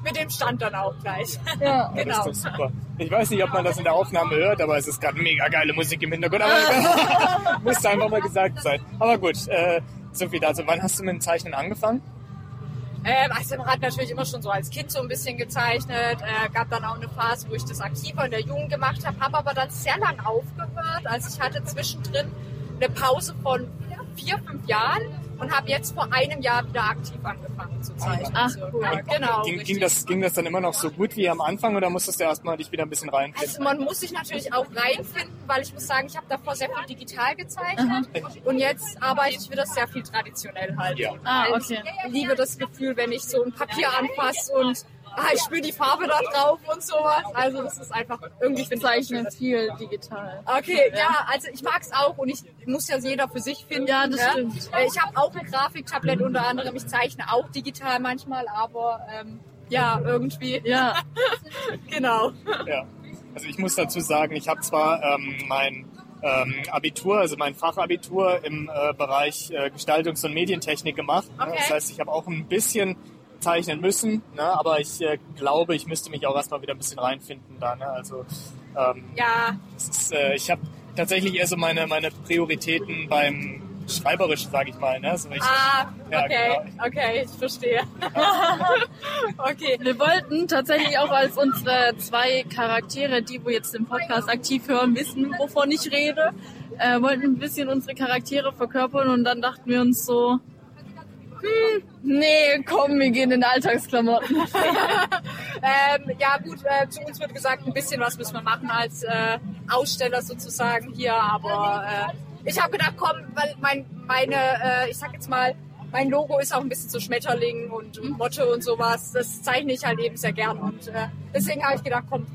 mit dem Stand dann auch gleich. Ja. Das genau. ist doch super. Ich weiß nicht, ob man das in der Aufnahme hört, aber es ist gerade mega geile Musik im Hintergrund. Aber musste einfach mal gesagt sein. Aber gut, äh, so viel dazu. Wann hast du mit dem Zeichnen angefangen? Ähm, also man hat natürlich immer schon so als Kind so ein bisschen gezeichnet. Äh, gab dann auch eine Phase, wo ich das aktiver in der Jugend gemacht habe, habe aber dann sehr lang aufgehört. Also ich hatte zwischendrin eine Pause von vier, fünf Jahren und habe jetzt vor einem Jahr wieder aktiv angefangen zu zeichnen. Ach, So, cool. ja, genau. ging, ging, das, ging das dann immer noch so gut wie am Anfang oder musstest du erstmal dich wieder ein bisschen reinfinden? Also man muss sich natürlich auch reinfinden, weil ich muss sagen, ich habe davor sehr viel digital gezeichnet und jetzt arbeite ich wieder sehr viel traditionell halt. Ja. Ah, Weil okay. Ich liebe das Gefühl, wenn ich so ein Papier anfasse und ah, ich spüre die Farbe da drauf und sowas. Also das ist einfach irgendwie Ich finde ich zeichne viel digital. Okay, ja, also ich mag es auch und ich muss ja jeder für sich finden. Ja, das ne? stimmt. Äh, Ich habe auch ein Grafiktablett unter anderem. Ich zeichne auch digital manchmal, aber ähm, ja, irgendwie. Ja, Genau. Ja. Also ich muss dazu sagen, ich habe zwar ähm, mein ähm, Abitur, also mein Fachabitur im äh, Bereich äh, Gestaltungs- und Medientechnik gemacht. Ne? Okay. Das heißt, ich habe auch ein bisschen zeichnen müssen, ne? aber ich äh, glaube, ich müsste mich auch erstmal wieder ein bisschen reinfinden da. Ne? Also ähm, Ja, ist, äh, ich habe tatsächlich eher so meine, meine Prioritäten beim Schreiberischen, sage ich mal. Ne? So ich, ah, Ja, okay, genau. okay, ich verstehe. okay. wir wollten tatsächlich auch als unsere zwei Charaktere, die wo jetzt den Podcast aktiv hören, wissen, wovon ich rede, äh, wollten ein bisschen unsere Charaktere verkörpern und dann dachten wir uns so, hm, nee, komm, wir gehen in Alltagsklamotten. Ähm, ja gut, äh, zu uns wird gesagt, ein bisschen was müssen wir machen als äh, Aussteller sozusagen hier, aber äh, ich habe gedacht, komm, weil mein, meine, äh, ich sag jetzt mal, mein Logo ist auch ein bisschen so Schmetterling und, und Motte und sowas. Das zeichne ich halt eben sehr gern und äh, deswegen habe ich gedacht, komm,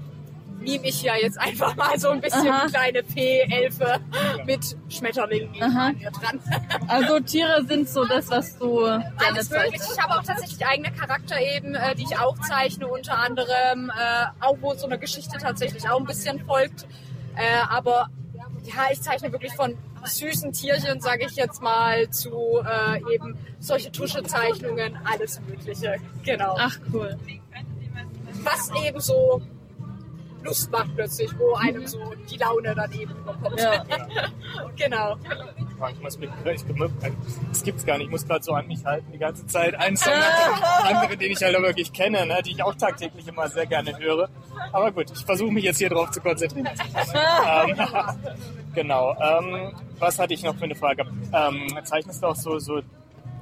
mime ich ja jetzt einfach mal so ein bisschen Aha. kleine P-Elfe mit Schmetterlingen dran. Also Tiere sind so das, was du gerne zeichnest. Ich habe auch tatsächlich eigene Charakter eben, äh, die ich auch zeichne, unter anderem, äh, auch wo so eine Geschichte tatsächlich auch ein bisschen folgt. Äh, aber ja, ich zeichne wirklich von süßen Tierchen, sage ich jetzt mal, zu äh, eben solche Tuschezeichnungen, alles Mögliche. Genau. Ach cool. Was eben so Lust macht plötzlich, wo einem so die Laune dann eben bekommt. Ja. genau. Ich muss mich, ich, das gibt's gar nicht. Ich muss gerade so an mich halten die ganze Zeit. Ein Song nach dem anderen, den ich halt auch wirklich kenne, ne, die ich auch tagtäglich immer sehr gerne höre. Aber gut, ich versuche mich jetzt hier drauf zu konzentrieren. ähm, genau. Ähm, was hatte ich noch für eine Frage? Ähm, zeichnest du auch so, so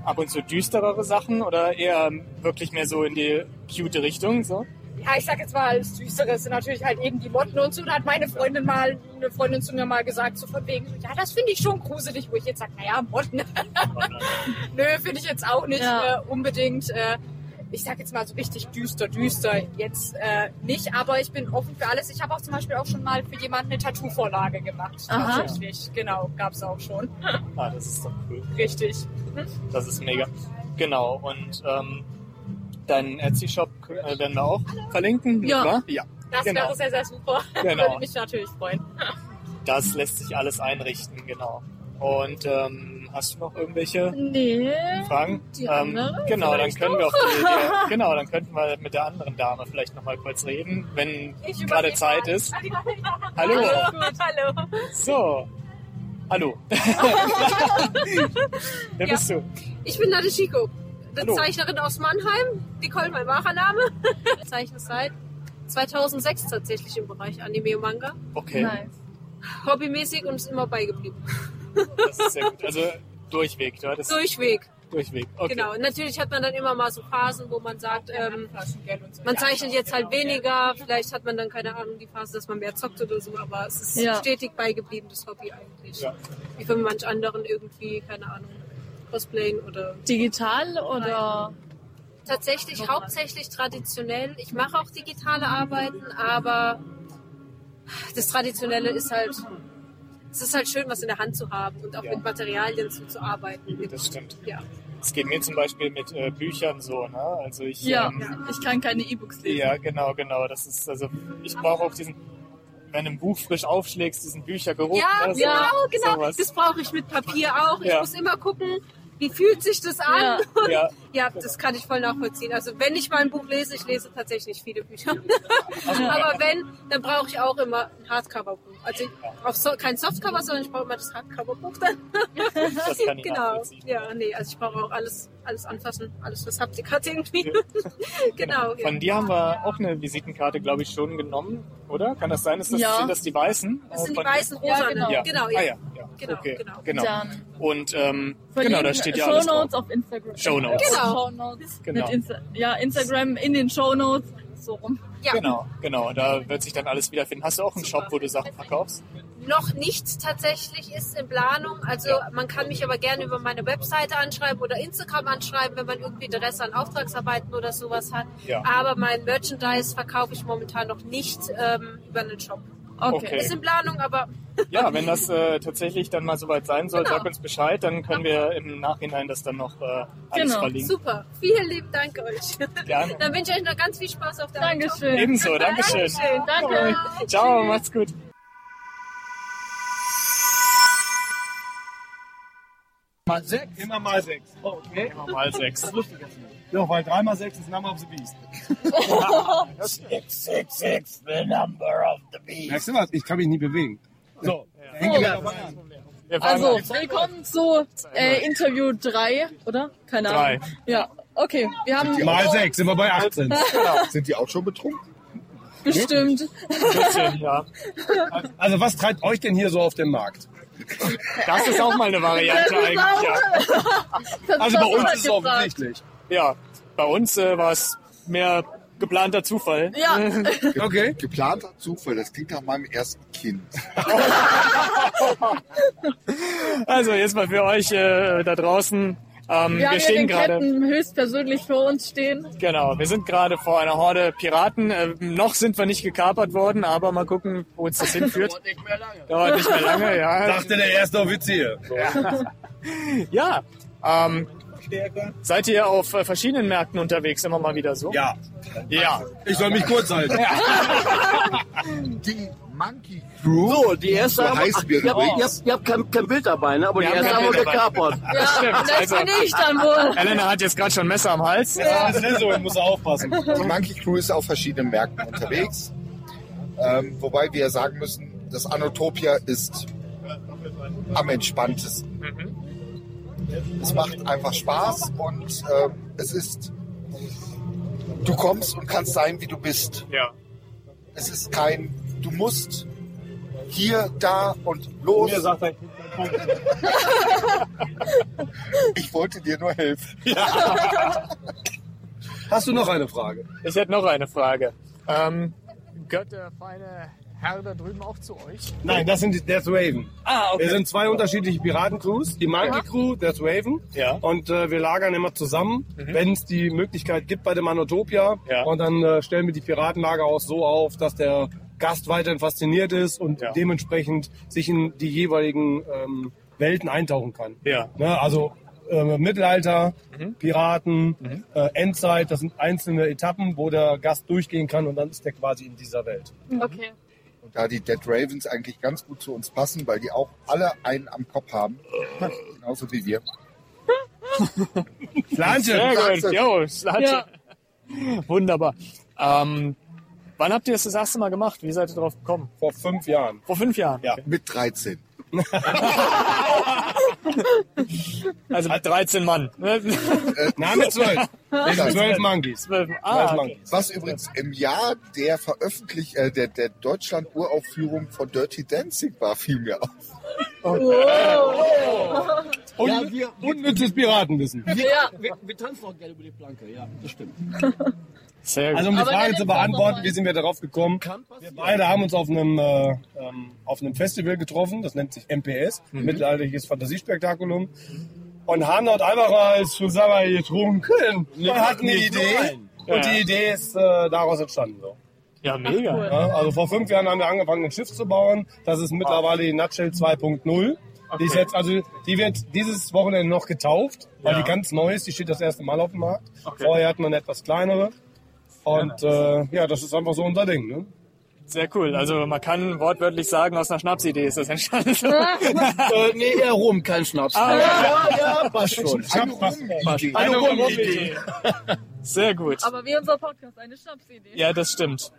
ab und zu düsterere Sachen oder eher wirklich mehr so in die cute Richtung? So? Ja, ich sag jetzt mal, als Düsteres sind natürlich halt eben die Motten und so. Da hat meine Freundin mal, eine Freundin zu mir mal gesagt, so von wegen, ja, das finde ich schon gruselig, wo ich jetzt sage, naja, Motten. Nö, finde ich jetzt auch nicht Ja. äh, unbedingt. Äh, ich sag jetzt mal so richtig düster, düster jetzt äh, nicht, aber ich bin offen für alles. Ich habe auch zum Beispiel auch schon mal für jemanden eine Tattoo-Vorlage gemacht. Aha. Tatsächlich, genau, gab's auch schon. Ah, das ist doch cool. Richtig. Das ist mega. Genau. Und ähm, deinen Etsy-Shop äh, werden wir auch verlinken, Ja. Ja. Das Genau. wäre sehr, sehr super. Genau. Würde mich natürlich freuen. Das lässt sich alles einrichten, genau. Und ähm, hast du noch irgendwelche Nee. Fragen? Die ähm, genau, dann können wir auch die, die, genau, dann könnten wir mit der anderen Dame vielleicht noch mal kurz reden, wenn gerade Zeit ist. Hallo. Hallo. So. Hallo. Wer bist du? Ich bin Nade Chico, eine Hallo. Zeichnerin aus Mannheim. Nicole, mein wahrer Name. Ich zeichne seit 2006 tatsächlich im Bereich Anime und Manga. Okay, Nice. Hobbymäßig und ist immer beigeblieben. das ist sehr gut. Also durchweg, du hattest Durchweg, durchweg. Okay. genau. Und natürlich hat man dann immer mal so Phasen, wo man sagt, ähm, man zeichnet jetzt halt genau. weniger. Vielleicht hat man dann keine Ahnung die Phase, dass man mehr zockt oder so. Aber es ist Ja. stetig beigeblieben, das Hobby eigentlich. Ja. Wie für manch anderen irgendwie, keine Ahnung, Cosplayen oder Digital oder? Tatsächlich hauptsächlich traditionell. Ich mache auch digitale Arbeiten, aber das Traditionelle ist halt, es ist halt schön, was in der Hand zu haben und auch Ja. mit Materialien zu, zu arbeiten. Mit, Das stimmt. ja. Es geht mir zum Beispiel mit äh, Büchern so, ne? Also ich Ja. ähm, Ich kann keine E-Books lesen. Ja, genau, genau. Das ist, also ich brauche auch diesen, wenn du ein Buch frisch aufschlägst, diesen Büchergeruch. Ja, ne, so- genau, genau. sowas. Das brauche ich mit Papier auch. Ich Ja. muss immer gucken, wie fühlt sich das an. Ja. Ja, Ja, das kann ich voll nachvollziehen. Also wenn ich mal ein Buch lese, ich lese tatsächlich nicht viele Bücher. Aber wenn, dann brauche ich auch immer ein Hardcover-Buch. Also auf so, kein Softcover, sondern ich brauche immer das Hardcover-Buch dann. das kann ich Genau. Ja, nee, also ich brauche auch alles, alles anfassen, alles was Haptik hat irgendwie. genau. ja. Von dir haben wir auch eine Visitenkarte, glaube ich, schon genommen, oder? Kann das sein? Ist das, Ja. Sind das die weißen? Das sind Von- die weißen Ja, rosa. genau. Ja. genau ja. Ah, ja, ja. Genau, okay. genau. genau. Dann Und ähm, genau, da steht ja alles Shownotes drauf. auf Instagram. Shownotes. Genau. Shownotes. Genau. Mit Insta ja, Instagram in den Shownotes. So rum. Ja. Genau, genau. Da wird sich dann alles wiederfinden. Hast du auch einen Shop, wo du Sachen verkaufst? Noch nicht tatsächlich ist in Planung. Also man kann mich aber gerne über meine Webseite anschreiben oder Instagram anschreiben, wenn man irgendwie Interesse an Auftragsarbeiten oder sowas hat. Ja. Aber mein Merchandise verkaufe ich momentan noch nicht ähm, über einen Shop. Okay. Okay. Ist in Planung, aber Ja, wenn das äh, tatsächlich dann mal soweit sein soll, Genau. sag uns Bescheid, dann können wir im Nachhinein das dann noch äh, alles Genau. verlinken. super. Vielen lieben Dank euch. Gerne. Dann wünsche ich euch noch ganz viel Spaß auf der Dankeschön. Ebenso, Dankeschön. Danke. Ciao, macht's gut. Mal sechs? Immer mal sechs. Oh, okay. Immer mal sechs. Ja, weil drei mal sechs ist Number of the Beast. Six, six, six, the number of the beast. Merkst du was? Ich kann mich nie bewegen. So, hängen wir dabei an. Wir fangen Also, willkommen zu äh, Interview 3, oder? Keine Drei. Ahnung. Ja, okay. Wir haben Mal sechs, sind wir bei 18. Sind die auch schon betrunken? bestimmt. 14, ja. Also was treibt euch denn hier so auf dem Markt? Das ist auch mal eine Variante eigentlich, ja. Also bei uns ist es gefragt. offensichtlich. Ja, bei uns äh, war es mehr geplanter Zufall. Ja, Okay. Geplanter Zufall, das klingt nach meinem ersten Kind. Also jetzt mal für euch äh, da draußen. Ähm, wir wir stehen gerade. Höchstpersönlich vor uns stehen. Genau, wir sind gerade vor einer Horde Piraten. Äh, noch sind wir nicht gekapert worden, aber mal gucken, wo uns das hinführt. Dauert nicht mehr lange. Dauert nicht mehr lange, ja. Dachte der erste Offizier. Ja. Ähm, seid ihr auf äh, verschiedenen Märkten unterwegs immer mal wieder so? Ja. Ja. Ich soll mich kurz halten. Die Monkey Crew, So, die erste so haben, heißen wir ihr, habt, ihr, habt, ihr habt kein, kein Bild dabei, ne? aber Wir die erste haben wir gekapert. Ja, stimmt. das Also- bin ich dann wohl. Elena hat jetzt gerade schon ein Messer am Hals. Das ist so, ich muss aufpassen. Die Monkey Crew ist auf verschiedenen Märkten unterwegs. Ähm, wobei wir sagen müssen, das Anotopia ist am entspanntesten. Es macht einfach Spaß und ähm, es ist, du kommst und kannst sein, wie du bist. Ja. Es ist kein, du musst hier, da und los. Mir sagt er, Ich wollte dir nur helfen. Hast du noch eine Frage? Ich hätte noch eine Frage. Ähm, gehört der feine Herr da drüben auch zu euch? Nein, das sind die Death Raven. Ah, Wir sind zwei unterschiedliche Piratencrews. Die Monkey Crew, Death Raven. Ja. Und äh, wir lagern immer zusammen, wenn es die Möglichkeit gibt bei dem Anotopia. Ja. Und dann äh, stellen wir die Piratenlager auch so auf, dass der Gast weiterhin fasziniert ist und Ja. dementsprechend sich in die jeweiligen ähm, Welten eintauchen kann. Ja. Ne, also äh, Mittelalter, Piraten, äh, Endzeit, das sind einzelne Etappen, wo der Gast durchgehen kann und dann ist der quasi in dieser Welt. Okay. Da die Dead Ravens eigentlich ganz gut zu uns passen, weil die auch alle einen am Kopf haben. Genauso wie wir. Jo, Slatsche. Ja. Wunderbar. Ähm, wann habt ihr das das erste Mal gemacht? Wie seid ihr drauf gekommen? Vor fünf Jahren. Vor fünf Jahren? Ja. Okay. Mit 13. Also mit 13 Mann. ne? Nein, mit zwölf. Wir sind zwölf Monkeys. Zwölf. Zwölf Ah, okay. Monkeys. Was übrigens im Jahr der Veröffentlich äh, der, der Deutschland-Uraufführung von Dirty Dancing war, fiel mir auf. Und, Ja, wir- unnützes Piratenwissen. Ja. Wir, wir tanzen auch gerne über die Planke, ja, das stimmt. Sehr gut. Also um die Aber Frage zu beantworten, mal. wie sind wir darauf gekommen? Wir beide haben uns auf einem, äh, ähm, auf einem Festival getroffen, das nennt sich MPS, Mittelalterliches Fantasiespektakulum. Und haben dort einfach als Zusammen getrunken und hatten eine Idee. Und die Idee ist äh, daraus entstanden. So. Ja, mega. Ja, also vor fünf Jahren haben wir angefangen, ein Schiff zu bauen. Das ist mittlerweile die Nutshell 2.0. Die ist jetzt, also die wird dieses Wochenende noch getauft, weil Ja. die ganz neu ist. Die steht das erste Mal auf dem Markt. Vorher hatten wir eine etwas kleinere. Und äh, ja, das ist einfach so unser Ding. Ne? Sehr cool. Also man kann wortwörtlich sagen, aus einer Schnapsidee ist das entstanden. Äh, nee, eher rum, kein Schnaps. Ah, ja, ja, passt schon. Eine Rum-Idee. Eine Rum-Idee. Sehr gut. Aber wie unser Podcast, eine Schnapsidee. Ja, das stimmt.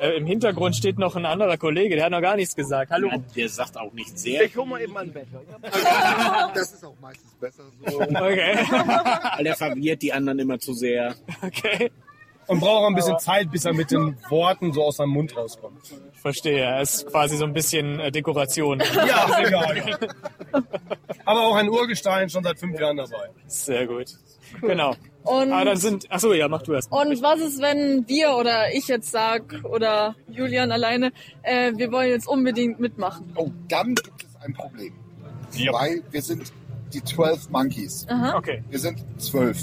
Äh, Im Hintergrund steht noch ein anderer Kollege, der hat noch gar nichts gesagt. Hallo. Der sagt auch nicht sehr. Ich hol mal eben einen Becher. Das ist auch meistens besser so. Okay. Weil der verwirrt die anderen immer zu sehr. Okay. Und braucht auch ein bisschen Zeit, bis er mit den Worten so aus seinem Mund rauskommt. Verstehe. Es ist quasi so ein bisschen äh, Dekoration. Ja, egal. Aber auch ein Urgestein, schon seit fünf Jahren dabei. Sehr gut. Genau. Und, Ah, dann sind. Achso, ja, mach du erst. und was ist, wenn wir oder ich jetzt sag oder Julian alleine, äh, wir wollen jetzt unbedingt mitmachen? Oh, dann gibt es ein Problem. Ja. Weil wir sind die 12 Monkeys. Aha. Okay. Wir sind zwölf.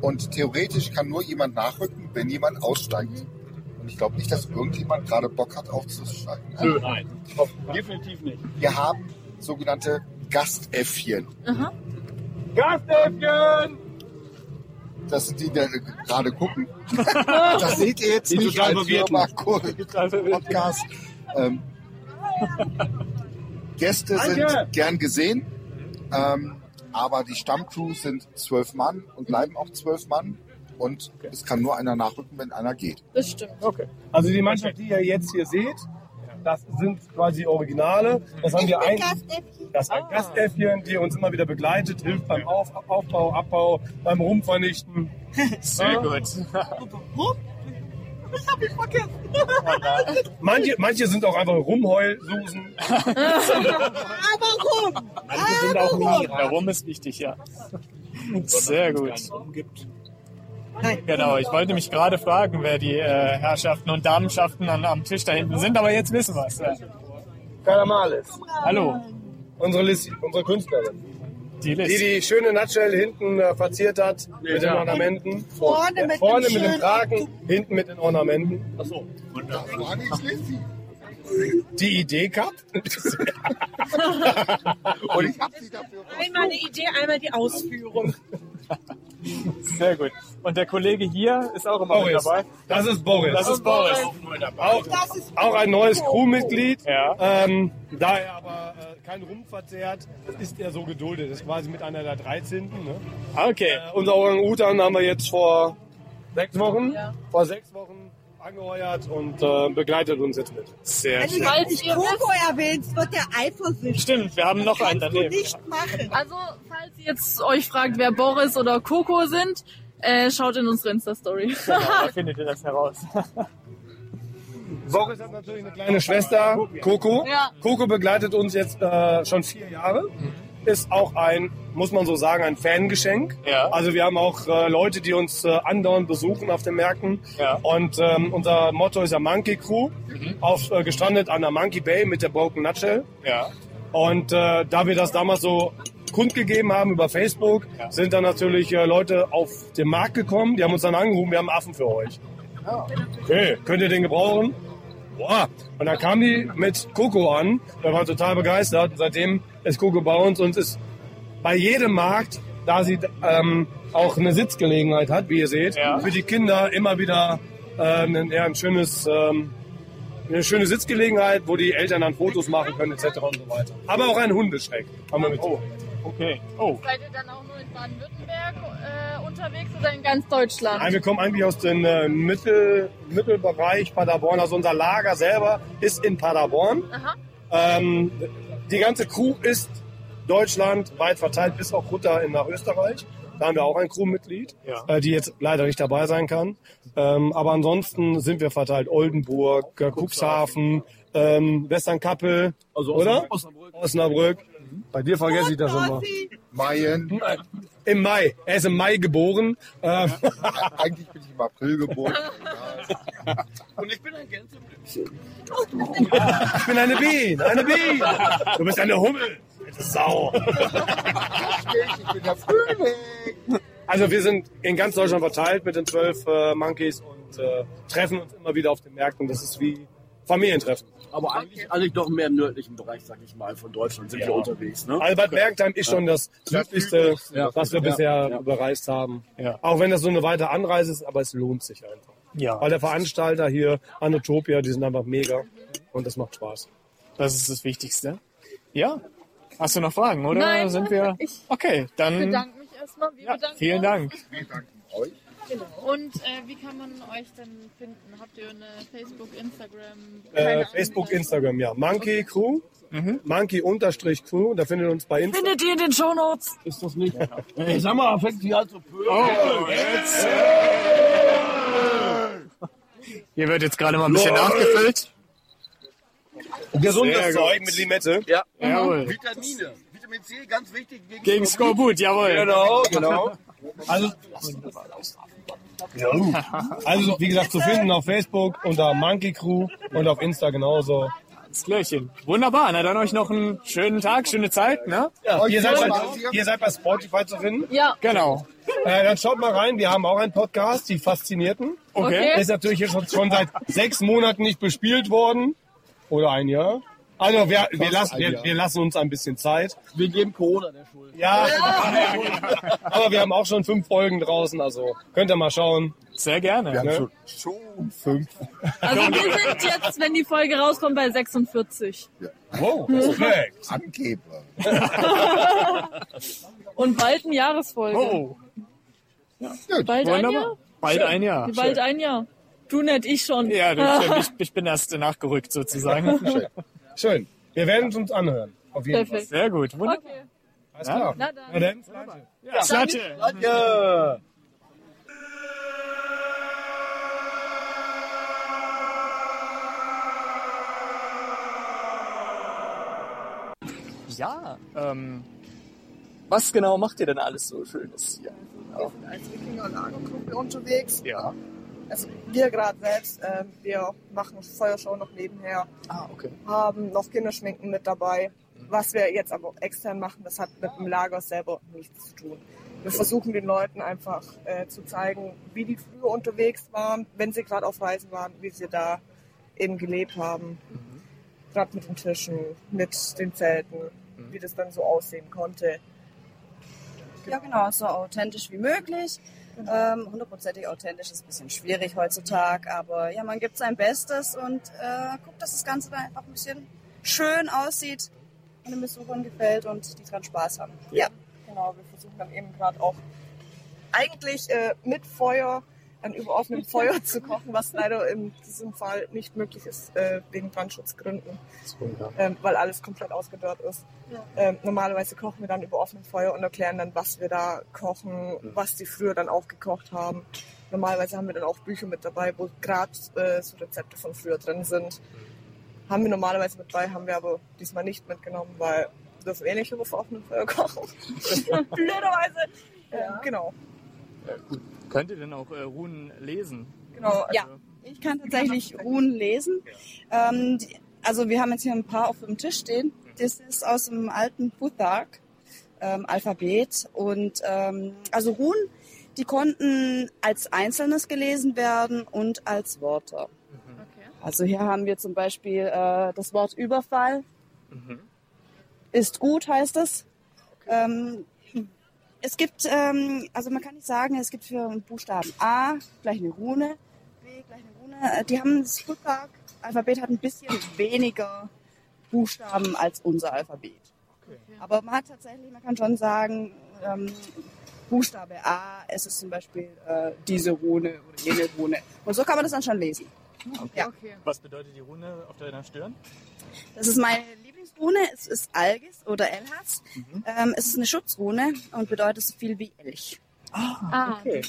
Und theoretisch kann nur jemand nachrücken, wenn jemand aussteigt. Und ich glaube nicht, dass irgendjemand gerade Bock hat, aufzusteigen. Nö, nein. Definitiv nicht. Wir haben sogenannte Gastäffchen. Aha. Gastäffchen! Das sind die, die gerade gucken. das seht ihr jetzt Die nicht als. Firma Podcast. Ähm, Gäste sind gern gesehen, ähm, aber die Stammcrew sind zwölf Mann und bleiben auch zwölf Mann. Und es kann nur einer nachrücken, wenn einer geht. Das stimmt. Okay. Also die Mannschaft, die ihr jetzt hier seht, das sind quasi Originale. Das haben wir ein, das ist ein Gastäffchen, die uns immer wieder begleitet, hilft beim Auf, Aufbau, Abbau, beim Rumvernichten. Sehr gut. Manche, manche sind auch einfach Rumheulsusen. Manche sind auch nie. Warum ist wichtig, ja. Sehr gut. Genau, ich wollte mich gerade fragen, wer die äh, Herrschaften und Damenschaften an, am Tisch da hinten sind, aber jetzt wissen wir es. Ja. Kalamales. Hallo, Unsere Lissy, unsere Künstlerin. Die Die die schöne Nutshell hinten äh, verziert hat mit den Ornamenten. Vorne mit Vorne dem mit dem Kragen, hinten mit den Ornamenten. Lizzie. Die Idee gehabt. Und ich habe sie dafür Einmal eine Idee, einmal die Ausführung. Sehr gut. Und der Kollege hier ist auch immer mit Boris. dabei. Das ist Boris. Das ist Boris. Auch, auch ein neues Crewmitglied. Ja. Ähm, da er aber äh, kein Rum verzehrt, ist er so geduldet. Das ist quasi mit einer der 13. Ne? Okay. Äh, unser Orang-Utan haben wir jetzt vor sechs Wochen, Ja. vor sechs Wochen angeheuert und äh, begleitet uns jetzt mit. Sehr Wenn schön. du Falls nicht ihr Coco erwähnst, wird der eifersüchtig. Stimmt, wir haben noch einen du daneben. nicht machen. Also, falls ihr jetzt euch fragt, wer Boris oder Coco sind, äh, schaut in unsere Insta-Story. Genau, da findet ihr das heraus. Boris hat natürlich eine kleine Schwester, Coco. Ja. Coco begleitet uns jetzt äh, schon vier Jahre. Ist auch ein, muss man so sagen, ein Fangeschenk. Ja. Also wir haben auch äh, Leute, die uns äh, andauernd besuchen auf den Märkten. Ja. Und ähm, unser Motto ist ja Monkey Crew, auf, äh, gestrandet an der Monkey Bay mit der Broken Nutshell. Ja. Und äh, da wir das damals so kundgegeben haben über Facebook, Ja. sind dann natürlich äh, Leute auf den Markt gekommen, die haben uns dann angerufen, wir haben einen Affen für euch. Okay, könnt ihr den gebrauchen? Boah. Und dann kam die mit Coco an, wir waren total begeistert. Seitdem ist Coco bei uns und ist bei jedem Markt, da sie ähm, auch eine Sitzgelegenheit hat, wie ihr seht, Ja. für die Kinder immer wieder äh, ein, ja, ein schönes, ähm, eine schöne Sitzgelegenheit, wo die Eltern dann Fotos machen können etc. und so weiter. Aber auch ein Hundeschreck haben wir mit. Oh, okay. Oh, Seid ihr dann auch nur in Baden-Württemberg äh, unterwegs oder in ganz Deutschland? Nein, wir kommen eigentlich aus dem äh, Mittel, Mittelbereich Paderborn. Also unser Lager selber ist in Paderborn. Aha. Ähm, die ganze Crew ist deutschlandweit verteilt, bis auch runter in nach Österreich. Da haben wir auch ein Crewmitglied, Ja. äh, die jetzt leider nicht dabei sein kann. Ähm, aber ansonsten sind wir verteilt. Oldenburg, äh, Cuxhaven, ähm, Westernkappel, Also oder? Osnabrück. Osnabrück. Bei dir vergesse ich das immer. Mayen. Im Mai. Er ist im Mai geboren. Ähm, Eigentlich bin ich im April geboren. Und ich bin ein Gänseblümchen. Ich bin eine Biene, eine Biene. Du bist eine Hummel. Alte Sau. Ich bin der Frühling. Also wir sind in ganz Deutschland verteilt mit den zwölf äh, Monkeys und äh, treffen uns immer wieder auf den Märkten. Das ist wie Familientreffen. Aber eigentlich, eigentlich doch mehr im nördlichen Bereich, sag ich mal, von Deutschland sind Ja. wir unterwegs. Ne? Albert Bergheim ist schon das südlichste, Ja. was wir Ja. bisher Ja. bereist haben. Ja. Auch wenn das so eine weite Anreise ist, aber es lohnt sich einfach. ja. Weil der Veranstalter hier, Anotopia, die sind einfach mega und das macht Spaß. Das ist das Wichtigste. Ja. Hast du noch Fragen, oder? Nein, sind wir. ich Okay, Ich dann. bedanke mich erstmal. Wir Ja, bedanken vielen uns. Dank. Wir danken euch. Und äh, wie kann man euch denn finden? Habt ihr eine Facebook, Instagram? Äh, Facebook. Instagram, ja. Monkey Crew, Monkey Unterstrich Crew, da findet ihr uns bei Instagram. Findet ihr in den Shownotes? Ist das nicht? Ey, sag mal, fängt die halt so. Oh, jetzt. Hier wird jetzt gerade mal ein bisschen Lol. nachgefüllt. Gesundes. Zeug mit Limette. Ja. Jawohl. Vitamine. Vitamin C, ganz wichtig gegen, Gegen Skorbut, jawohl. Genau, genau. Also, also, wie gesagt, zu finden auf Facebook unter Monkey Crew und auf Insta genauso. Das Klärchen. Wunderbar. Na dann euch noch einen schönen Tag, schöne Zeit, ne? Ja, ihr, seid bei, ihr seid bei Spotify zu finden. Ja. Genau. Äh, dann schaut mal rein, wir haben auch einen Podcast, die Faszinierten. Okay. Der ist natürlich jetzt schon, schon seit sechs Monaten nicht bespielt worden. Oder ein Jahr. Also wir, wir, lassen, wir, wir lassen uns ein bisschen Zeit. Wir geben Corona der Schuld. Ja, aber wir haben auch schon fünf Folgen draußen, also könnt ihr mal schauen. Sehr gerne. Wir haben Ne? schon, schon fünf. Also wir sind jetzt, wenn die Folge rauskommt, bei 46. Wow, Respekt. Angeber. Und bald eine Jahresfolge. Oh, bald ein Jahr? Bald ein Jahr. Bald ein Jahr. Du nicht, ich schon. Ja, du, ich, ich bin erst nachgerückt sozusagen. Schön. Wir werden es uns anhören. Auf jeden Fall. Perfekt. Sehr gut. Wunderbar. Okay. Alles klar. Na dann. Na dann, Flasche. Slatte. Ja. Ja, ähm, was genau macht ihr denn alles so Schönes hier? Wir sind als Wikinger-Lagergruppe unterwegs. Ja. Also wir gerade selbst, äh, wir machen Feuershow noch nebenher, Ah, okay. haben noch Kinderschminken mit dabei. Was wir jetzt aber extern machen, das hat mit dem Lager selber nichts zu tun. Wir versuchen den Leuten einfach äh, zu zeigen, wie die früher unterwegs waren, wenn sie gerade auf Reisen waren, wie sie da eben gelebt haben. Gerade mit den Tischen, mit den Zelten, wie das dann so aussehen konnte. Ja, genau, so authentisch wie möglich. Ähm, Hundertprozentig authentisch ist ein bisschen schwierig heutzutage, aber ja, man gibt sein Bestes und äh, guckt, dass das Ganze dann einfach ein bisschen schön aussieht und den Besuchern gefällt und die dran Spaß haben. Ja. Genau, wir versuchen dann eben gerade auch eigentlich äh, mit Feuer dann über offenem Feuer zu kochen, was leider in diesem Fall nicht möglich ist, äh, wegen Brandschutzgründen, ähm, weil alles komplett ausgedörrt ist. Ähm, normalerweise kochen wir dann über offenem Feuer und erklären dann, was wir da kochen, was die früher dann auch gekocht haben. Normalerweise haben wir dann auch Bücher mit dabei, wo gerade äh, so Rezepte von früher drin sind. Haben wir normalerweise mit dabei, haben wir aber diesmal nicht mitgenommen, weil wir dürfen eh nicht über offenem Feuer kochen. Blöderweise. Ähm, genau. Könnt ihr denn auch äh, Runen lesen? Genau, Ja, ich kann tatsächlich Runen lesen. Ähm, die, also wir haben jetzt hier ein paar auf dem Tisch stehen. Das ist aus dem alten Futhark ähm, Alphabet und ähm, also Runen, die konnten als Einzelnes gelesen werden und als Wörter. Also hier haben wir zum Beispiel äh, das Wort Überfall. Ist gut, heißt es. Ähm, es gibt, ähm, also man kann nicht sagen, es gibt für Buchstaben A gleich eine Rune, B gleich eine Rune. Äh, Die haben das Futhark-Alphabet hat ein bisschen weniger Buchstaben als unser Alphabet. Aber man hat tatsächlich, man kann schon sagen, ähm, Buchstabe A, es ist zum Beispiel äh, diese Rune oder jene Rune. Und so kann man das dann schon lesen. Ja. Was bedeutet die Rune auf deiner Stirn? Das ist meine Lieblingsrune. Es ist Algis oder Elhas. Ähm, es ist eine Schutzrune und bedeutet so viel wie Elch. Ah, okay.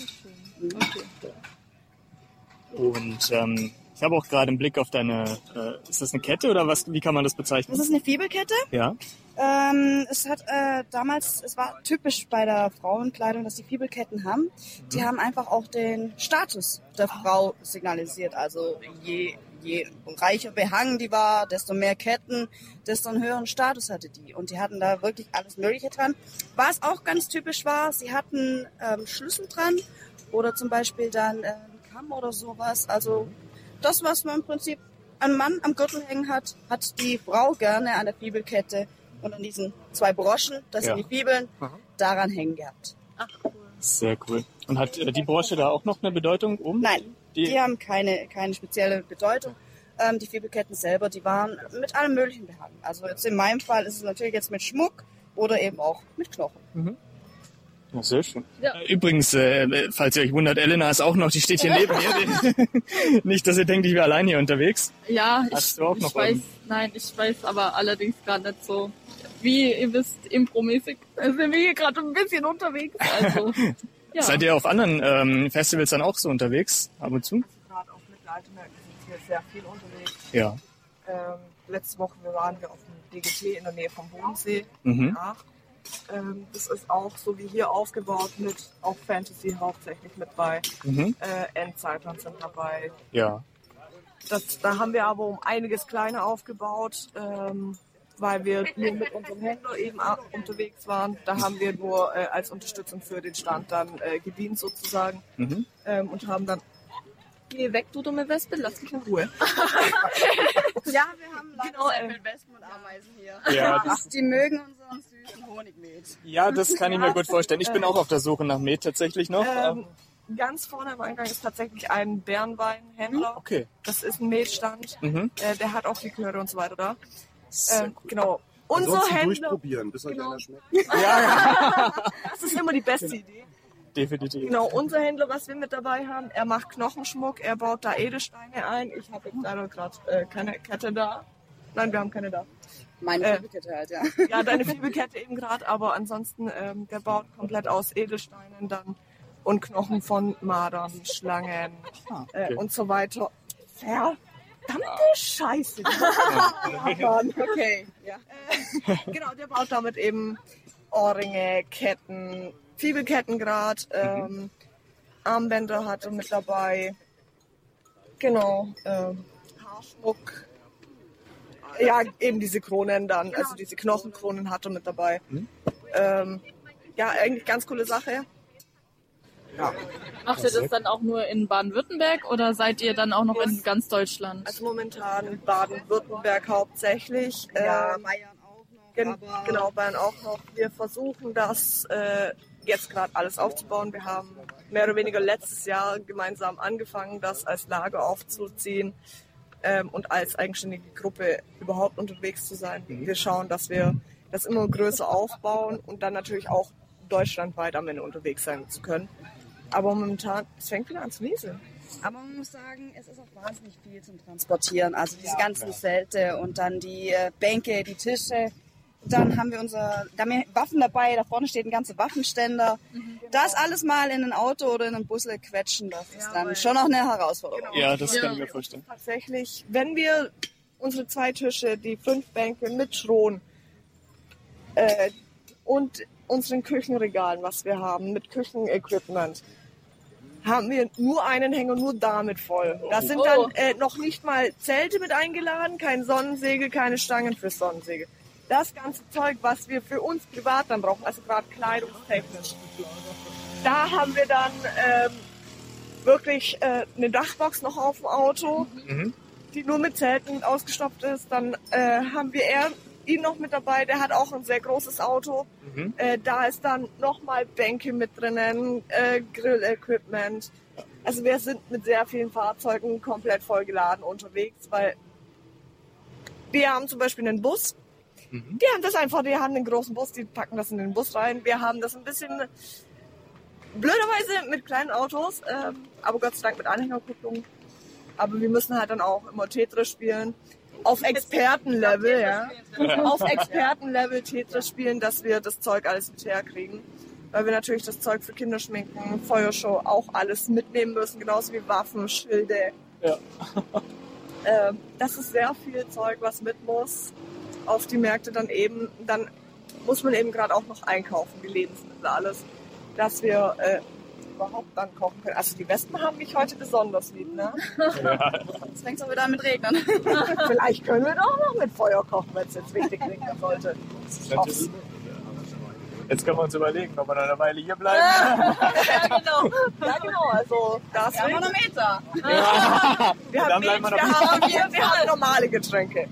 Und ähm, ich habe auch gerade einen Blick auf deine, äh, ist das eine Kette oder was? Wie kann man das bezeichnen? Das ist eine Fibelkette. ja. Ähm, es hat äh, damals, es war typisch bei der Frauenkleidung, dass die Fibelketten haben. Die haben einfach auch den Status der Frau signalisiert. Also je, je reicher behangen die war, desto mehr Ketten, desto einen höheren Status hatte die. Und die hatten da wirklich alles Mögliche dran. Was auch ganz typisch war, sie hatten ähm, Schlüssel dran oder zum Beispiel dann äh, einen Kamm oder sowas. Also das, was man im Prinzip ein Mann am Gürtel hängen hat, hat die Frau gerne an der Fibelkette und an diesen zwei Broschen, das Ja. sind die Fibeln, daran hängen gehabt. Sehr cool. Und hat äh, die Brosche da auch noch eine Bedeutung oben? Nein, Die- die, haben keine, keine spezielle Bedeutung. Ähm, die Fibelketten selber, die waren mit allem Möglichen behangen. Also jetzt in meinem Fall ist es natürlich jetzt mit Schmuck oder eben auch mit Knochen. Ja, sehr schön. Ja. Äh, Übrigens, äh, falls ihr euch wundert, Elena ist auch noch, die steht hier neben mir. Nicht, dass ihr denkt, ich wäre allein hier unterwegs. Ja, ich, Hast du auch ich noch weiß, einen? nein, ich weiß aber allerdings gerade nicht so, wie ihr wisst, impromäßig sind wir hier gerade ein bisschen unterwegs. Also, ja. Seid ihr auf anderen ähm, Festivals dann auch so unterwegs, ab und zu? Gerade auf Mittelaltermärkten sind wir sehr viel unterwegs. Ja. Ähm, letzte Woche waren wir auf dem DGT in der Nähe vom Bodensee. Mhm. Ja. Ähm, das ist auch so wie hier aufgebaut mit auch Fantasy hauptsächlich mit bei. Mhm. Äh, Endzeitlern sind dabei. Ja. Das, da haben wir aber um einiges kleiner aufgebaut, ähm, weil wir nur mit unserem Händler eben unterwegs waren. Da haben wir nur äh, als Unterstützung für den Stand dann äh, gedient sozusagen Mhm. ähm, und haben dann Geh weg, du dumme Wespe, lass mich in Ruhe. Ja, wir haben leider Genau, sehr äh, Wespen und Ameisen hier. Ja, das- die mögen unseren süßen Honigmet. Ja, das kann ich mir gut vorstellen. Ich bin auch auf der Suche nach Met tatsächlich noch. Ähm, ganz vorne am Eingang ist tatsächlich ein Bärenweinhändler. Okay. Das ist ein Metstand. Mhm. Äh, der hat auch Liköre und so weiter da. Ähm, Genau. Unser Händler. durchprobieren, bis euch Genau. einer schmeckt. Das ist immer die beste Idee. Definitiv. Genau, unser Händler, was wir mit dabei haben, er macht Knochenschmuck, er baut da Edelsteine ein. Ich habe jetzt leider gerade äh, keine Kette da. Nein, wir haben keine da. Meine Äh, Fibelkette halt, ja. Ja, deine Fibelkette eben gerade, aber ansonsten, ähm, der baut komplett aus Edelsteinen dann und Knochen von Madern, Schlangen äh, okay. und so weiter. Verdammte Scheiße. Okay, ja. genau, der baut damit eben Ohrringe, Ketten, Fibelketten gerade, ähm, Armbänder hat er mit dabei. Genau, ähm, Haarschmuck. Ja, eben diese Kronen dann, also diese Knochenkronen hat er mit dabei. Ähm, ja, eigentlich ganz coole Sache. Ja. Macht ihr das dann auch nur in Baden-Württemberg oder seid ihr dann auch noch in ganz Deutschland? Also momentan Baden-Württemberg hauptsächlich. Ja, ähm, Bayern auch noch. Gen aber genau, Bayern auch noch. Wir versuchen das äh, jetzt gerade alles aufzubauen. Wir haben mehr oder weniger letztes Jahr gemeinsam angefangen, das als Lager aufzuziehen ähm, und als eigenständige Gruppe überhaupt unterwegs zu sein. Wir schauen, dass wir das immer größer aufbauen und dann natürlich auch deutschlandweit am Ende unterwegs sein zu können. Aber momentan, es fängt wieder an zu nieseln. Aber man muss sagen, es ist auch wahnsinnig viel zum Transportieren. Also diese ganzen Zelte und dann die äh, Bänke, die Tische. Dann haben wir unser, da haben wir Waffen dabei, da vorne steht ein ganzer Waffenständer. Das alles mal in ein Auto oder in einen Busle quetschen, das ist dann schon noch eine Herausforderung. Ja, das kann ich mir vorstellen. Tatsächlich, wenn wir unsere zwei Tische, die fünf Bänke mit Schron äh, und unseren Küchenregalen, was wir haben, mit Küchenequipment, haben wir nur einen Hänger, nur damit voll. Da sind dann äh, noch nicht mal Zelte mit eingeladen, kein Sonnensegel, keine Stangen für Sonnensegel. Das ganze Zeug, was wir für uns privat dann brauchen, also gerade kleidungstechnisch. Da haben wir dann ähm, wirklich äh, eine Dachbox noch auf dem Auto, die nur mit Zelten ausgestopft ist. Dann äh, haben wir er, ihn noch mit dabei, der hat auch ein sehr großes Auto. Äh, da ist dann nochmal Bänke mit drinnen, äh, Grillequipment. Also wir sind mit sehr vielen Fahrzeugen komplett vollgeladen unterwegs, weil wir haben zum Beispiel einen Bus. Die haben das einfach, die haben einen großen Bus, die packen das in den Bus rein. Wir haben das ein bisschen blöderweise mit kleinen Autos, ähm, aber Gott sei Dank mit Anhängerkupplung. Aber wir müssen halt dann auch immer Tetris spielen. Auf Expertenlevel, ja. Auf Expertenlevel Tetris spielen, dass wir das Zeug alles mit herkriegen. Weil wir natürlich das Zeug für Kinderschminken, Feuershow auch alles mitnehmen müssen, genauso wie Waffen, Schilde. Ja. Ähm, das ist sehr viel Zeug, was mit muss auf die Märkte dann eben. Dann muss man eben gerade auch noch einkaufen, die Lebensmittel, alles, dass wir äh, überhaupt dann kochen können. Also die Wespen haben mich heute besonders lieb, ne? Jetzt fängt es auch wieder an mit. Vielleicht können wir doch noch mit Feuer kochen, wenn es jetzt richtig regnen sollte. Jetzt können wir uns überlegen, ob wir noch eine Weile hier bleiben. ja, genau. Ja, genau. Also, das Wir haben noch Meter. Wir Dann haben, Milch, wir wir, noch- haben, wir, wir haben normale Getränke.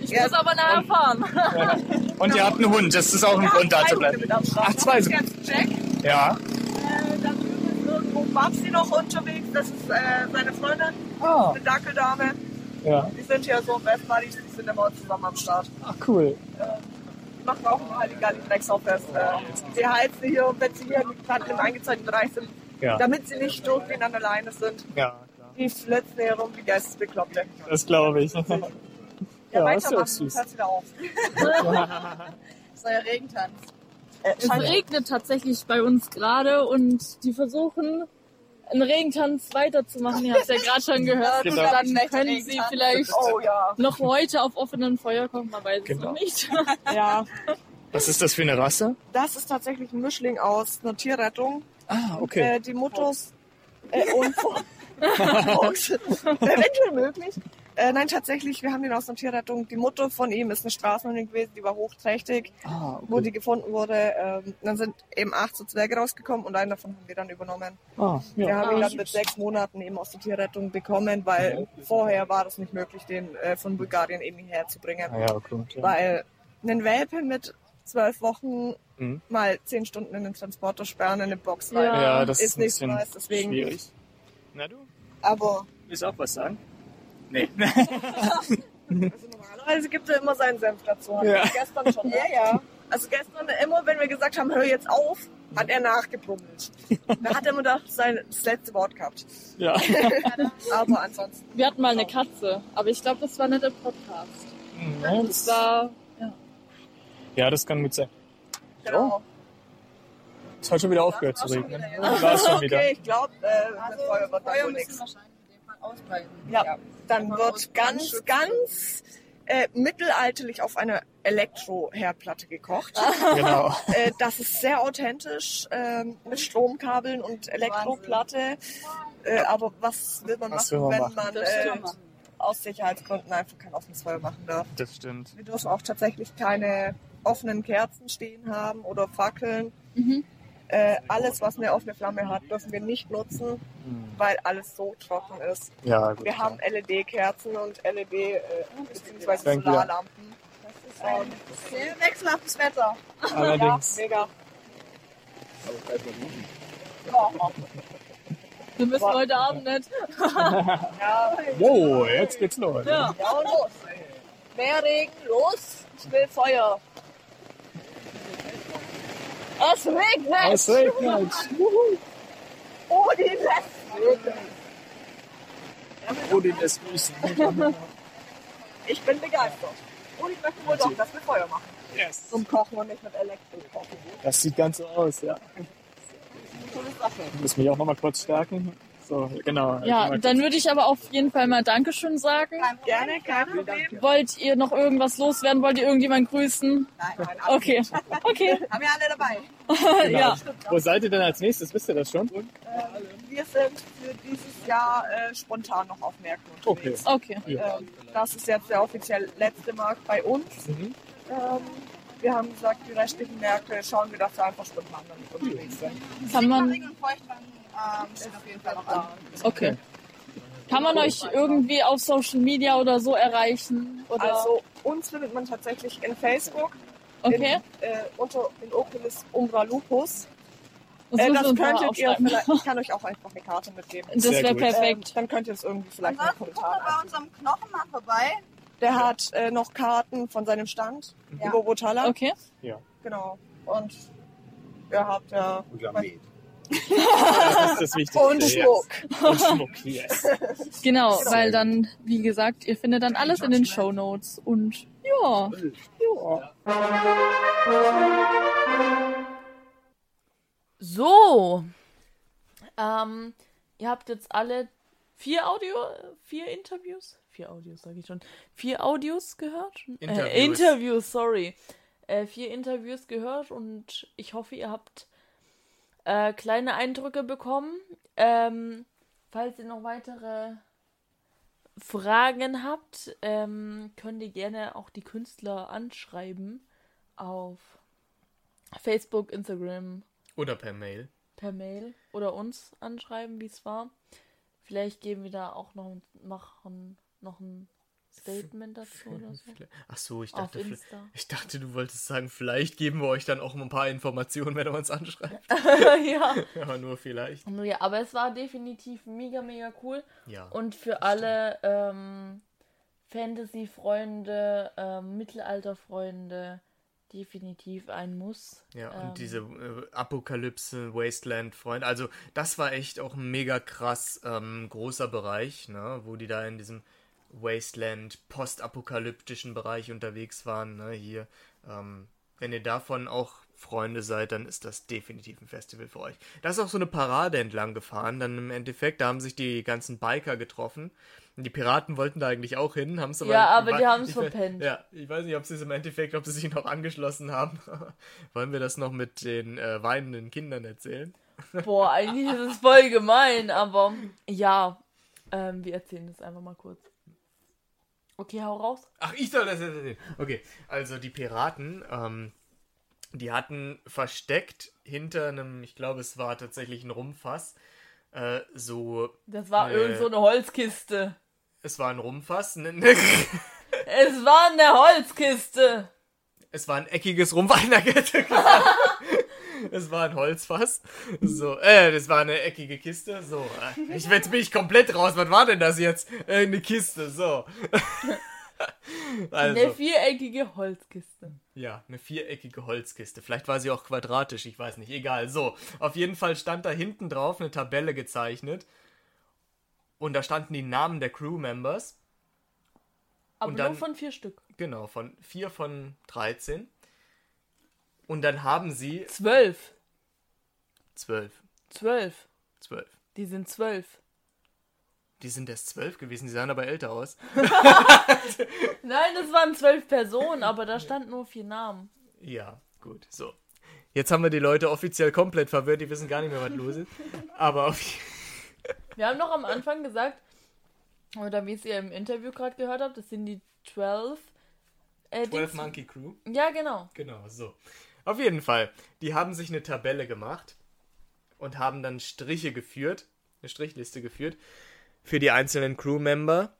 Ich Ja. muss aber nachher fahren. Und ihr habt einen Hund, das ist auch ein Wir Grund, da zu bleiben. Ach, zwei sogar. Jack. Ja. Äh, dann drüben ist irgendwo Babsi noch unterwegs. Das ist äh, seine Freundin, Ah. eine Dackeldame. Ja. Die sind hier so Best Buddies, die sind immer zusammen am Start. Ach, cool. Die machen auch ein Halligalli Drecksau-Fest. Äh, die heizen hier, wenn sie hier gerade im eingezeigten Bereich sind, Ja. damit sie nicht durchgehend an der Leine sind. Ja, Die flitzen hier rum wie Geistesbekloppte. das glaube ich. Ja, Ja, weitermachen, süß. hört wieder auf. Das war ja Regentanz. Äh, Es regnet tatsächlich bei uns gerade und die versuchen, einen Regentanz weiterzumachen. Ihr habt es ja gerade schon gehört. Genau. Dann können sie vielleicht Oh ja. noch heute auf offenem Feuer kochen, man weiß es Genau. noch nicht. Ja, Was ist das für eine Rasse? das ist tatsächlich ein Mischling aus einer Tierrettung. Ah, okay. Äh, die Mutters äh, und Fox. Eventuell möglich. Äh, nein, tatsächlich, wir haben den aus einer Tierrettung. Die Mutter von ihm ist eine Straßenhündin gewesen, die war hochträchtig, Ah, wo okay. die gefunden wurde. Ähm, dann sind eben acht so Zwerge rausgekommen und einen davon haben wir dann übernommen. Ah, Wir ja. haben ihn Ah, dann mit sechs Monaten eben aus der Tierrettung bekommen, weil vorher war das nicht möglich, den äh, von Bulgarien eben hierher zu bringen. Ah, ja, gut. Ja. Weil einen Welpen mit zwölf Wochen Mhm. mal zehn Stunden in den Transporter sperren, in eine Box rein. Ja. ja, das ist ist nicht nice, deswegen- schwierig. Na du? Aber Willst du auch was sagen? Nee. also normalerweise gibt er immer seinen Senf dazu. Ja. er gestern schon. Ja, ja. Also gestern immer, wenn wir gesagt haben, hör jetzt auf, hat er nachgebrummelt. Da hat er immer das, sein, das letzte Wort gehabt. ja. Aber ansonsten. Wir hatten mal eine Katze, aber ich glaube, das war nicht im Podcast. Ja, Das war ja, das kann gut sein. Genau. Es hat schon wieder aufgehört zu regnen. War es schon wieder. Okay, ich glaube, äh, mit Also, Feuer wird da wohl nichts. Ausbreiten. Ja, dann wird ganz, ganz äh, mittelalterlich auf einer Elektro-Herdplatte gekocht. Genau. Äh, das ist sehr authentisch ähm, mit Stromkabeln und Elektroplatte. Äh, aber was will man Was machen, will man wenn machen? man äh, aus Sicherheitsgründen einfach kein offenes Feuer machen darf? Das stimmt. Wir dürfen auch tatsächlich keine offenen Kerzen stehen haben oder Fackeln. Mhm. Äh, alles, was eine offene Flamme hat, dürfen wir nicht nutzen, weil alles so trocken ist. Ja, gut. Wir haben LED-Kerzen und LED äh, bzw. Fängt wieder. Solarlampen. Ähm, Sehr wechselhaftes Wetter. Allerdings. Ja, mega. Wir müssen heute Abend nicht. Ja, Wow, jetzt geht's los. Ja. ja und los. Mehr Regen, los. Ich will Feuer. Es regnet. Es regnet. Odin lässt grüßen. Odin lässt grüßen. Ich bin begeistert. Odin möchte wohl doch das mit Feuer machen. Yes. Zum Kochen und nicht mit Elektrik kochen. Das sieht ganz so aus, ja. Coole Sache. Ich muss mich auch nochmal kurz stärken. So, genau. Ja, Mal dann würde ich aber auf jeden Fall mal Dankeschön sagen. Gerne, kein Problem. Wollt ihr noch irgendwas loswerden? Wollt ihr irgendjemand grüßen? Nein, nein, Okay, okay. Haben wir alle dabei. Genau. ja. Wo seid ihr denn als nächstes? Wisst ihr das schon? Ähm, wir sind für dieses Jahr äh, spontan noch auf Märkten unterwegs. Okay. Ähm, das ist jetzt der offiziell letzte Markt bei uns. Mhm. Ähm, wir haben gesagt, die restlichen Märkte schauen wir, dass wir einfach spontan damit unterwegs sind. Kann man, und ähm, steht auf jeden Fall noch an. okay. Kann man euch irgendwie auf Social Media oder so erreichen? Oder? Also uns findet man tatsächlich in Facebook. Okay. In, äh, unter in Oculus Umbra Lupus. Das Äh, das mal könntet ihr vielleicht, ich kann euch auch einfach eine Karte mitgeben. Das wäre perfekt. Ähm, dann könnt ihr es irgendwie vielleicht guckt Kommentaren bei unserem Knochen mal vorbei. Der hat äh, noch Karten von seinem Stand Ja. über Botala. Okay. Ja. Genau. Und ihr habt ja. Und. Das ist das Wichtigste. Und Schmuck. Yes. Und Schmuck, yes. Genau, weil dann, wie gesagt, ihr findet dann alles in den Show Notes. Und ja, Ja. So. Ähm, ihr habt jetzt alle vier Audio, vier Interviews? Vier Audios, sage ich schon. Vier Audios gehört? Interviews. Äh, Interviews, sorry. Äh, vier Interviews gehört und ich hoffe, ihr habt äh, kleine Eindrücke bekommen. Ähm, falls ihr noch weitere Fragen habt, ähm, könnt ihr gerne auch die Künstler anschreiben auf Facebook, Instagram, Oder per Mail. per Mail oder uns anschreiben, wie es war. Vielleicht geben wir da auch noch machen noch ein Statement dazu oder so. Ach so, ich dachte, ich dachte, du wolltest sagen, vielleicht geben wir euch dann auch ein paar Informationen, wenn ihr uns anschreibt. ja. Aber nur vielleicht. ja. Aber es war definitiv mega, mega cool. Ja. Und für alle ähm, Fantasy-Freunde, ähm, Mittelalter-Freunde definitiv ein Muss. Ja, Ähm, und diese äh, Apokalypse, Wasteland-Freund. Also, das war echt auch ein mega krass ähm, großer Bereich, ne? wo die da in diesem Wasteland, postapokalyptischen Bereich unterwegs waren. Ne? Hier, ähm, wenn ihr davon auch Freunde seid, dann ist das definitiv ein Festival für euch. Da ist auch so eine Parade entlang gefahren, dann im Endeffekt, da haben sich die ganzen Biker getroffen. Und die Piraten wollten da eigentlich auch hin, haben es aber. Ja, aber die ich we- verpennt. Ja, ich weiß nicht, ob sie es im Endeffekt, ob sie sich noch angeschlossen haben. Wollen wir das noch mit den äh, weinenden Kindern erzählen? Boah, eigentlich ist es voll gemein, aber ja, ähm, wir erzählen das einfach mal kurz. Okay, hau raus. Ach, ich soll das jetzt erzählen. Okay, also die Piraten, ähm, die hatten versteckt hinter einem, ich glaube, es war tatsächlich ein Rumfass, äh, so. Das war äh, irgend so eine Holzkiste. Es war ein Rumfass, ne, Es war eine Holzkiste. es war ein eckiges Rumfass. Es war ein Holzfass. So, äh, das war eine eckige Kiste. So, äh, ich, jetzt bin ich komplett raus. Was war denn das jetzt? Äh, eine Kiste, so. also. Eine viereckige Holzkiste. Ja, eine viereckige Holzkiste. Vielleicht war sie auch quadratisch, ich weiß nicht. Egal. So, auf jeden Fall stand da hinten drauf eine Tabelle gezeichnet. Und da standen die Namen der Crewmembers. Aber Und dann- nur von vier Stück. Genau, von vier von 13. Und dann haben sie Zwölf. zwölf. Zwölf. Zwölf. Die sind zwölf. Die sind erst zwölf gewesen, die sahen aber älter aus. Nein, das waren zwölf Personen, aber da stand nur vier Namen. Ja, gut, so. Jetzt haben wir die Leute offiziell komplett verwirrt, die wissen gar nicht mehr, was los ist. Aber auf Wir haben noch am Anfang gesagt, oder wie es ihr im Interview gerade gehört habt, das sind die 12. Äh, 12 Dings- Monkey Crew. Ja, genau. Genau, so. Auf jeden Fall. Die haben sich eine Tabelle gemacht und haben dann Striche geführt, eine Strichliste geführt, für die einzelnen Crewmember,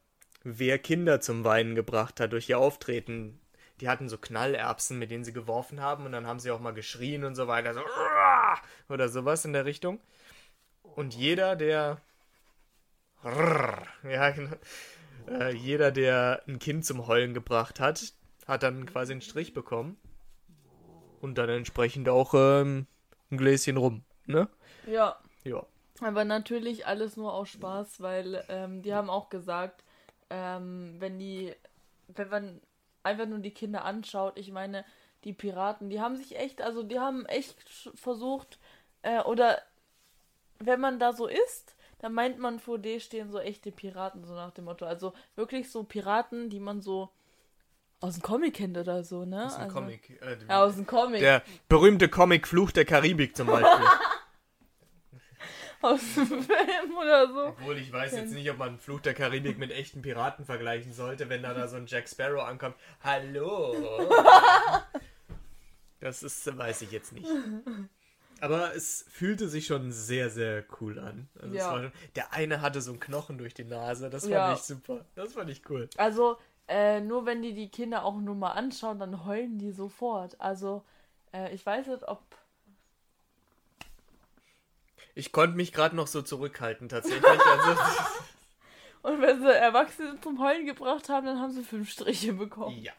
wer Kinder zum Weinen gebracht hat durch ihr Auftreten. Die hatten so Knallerbsen, mit denen sie geworfen haben und dann haben sie auch mal geschrien und so weiter, so oder sowas in der Richtung. Und jeder, der ja, genau. Äh, jeder, der ein Kind zum Heulen gebracht hat, hat dann quasi einen Strich bekommen. Und dann entsprechend auch ähm, ein Gläschen rum, ne? Ja. Ja. Aber natürlich alles nur aus Spaß, weil ähm, die haben auch gesagt, ähm, wenn die, wenn man einfach nur die Kinder anschaut, ich meine, die Piraten, die haben sich echt, also die haben echt versucht, äh, oder wenn man da so ist, dann meint man, vor dir stehen so echte Piraten, so nach dem Motto. Also wirklich so Piraten, die man so aus dem Comic kennt oder so, ne? Aus dem also, Comic. Äh, ja, aus dem Comic. Der berühmte Comic Fluch der Karibik zum Beispiel. aus dem Film oder so. Obwohl ich weiß jetzt nicht, ob man Fluch der Karibik mit echten Piraten vergleichen sollte, wenn da, da so ein Jack Sparrow ankommt. Hallo! Das ist, weiß ich jetzt nicht. Aber es fühlte sich schon sehr, sehr cool an. Also Ja. schon, der eine hatte so einen Knochen durch die Nase. Das fand Ja. ich super. Das fand ich cool. Also, äh, nur wenn die die Kinder auch nur mal anschauen, dann heulen die sofort. Also, äh, ich weiß nicht, ob. Ich konnte mich gerade noch so zurückhalten, tatsächlich. Also, Und wenn sie Erwachsene zum Heulen gebracht haben, dann haben sie fünf Striche bekommen. ja.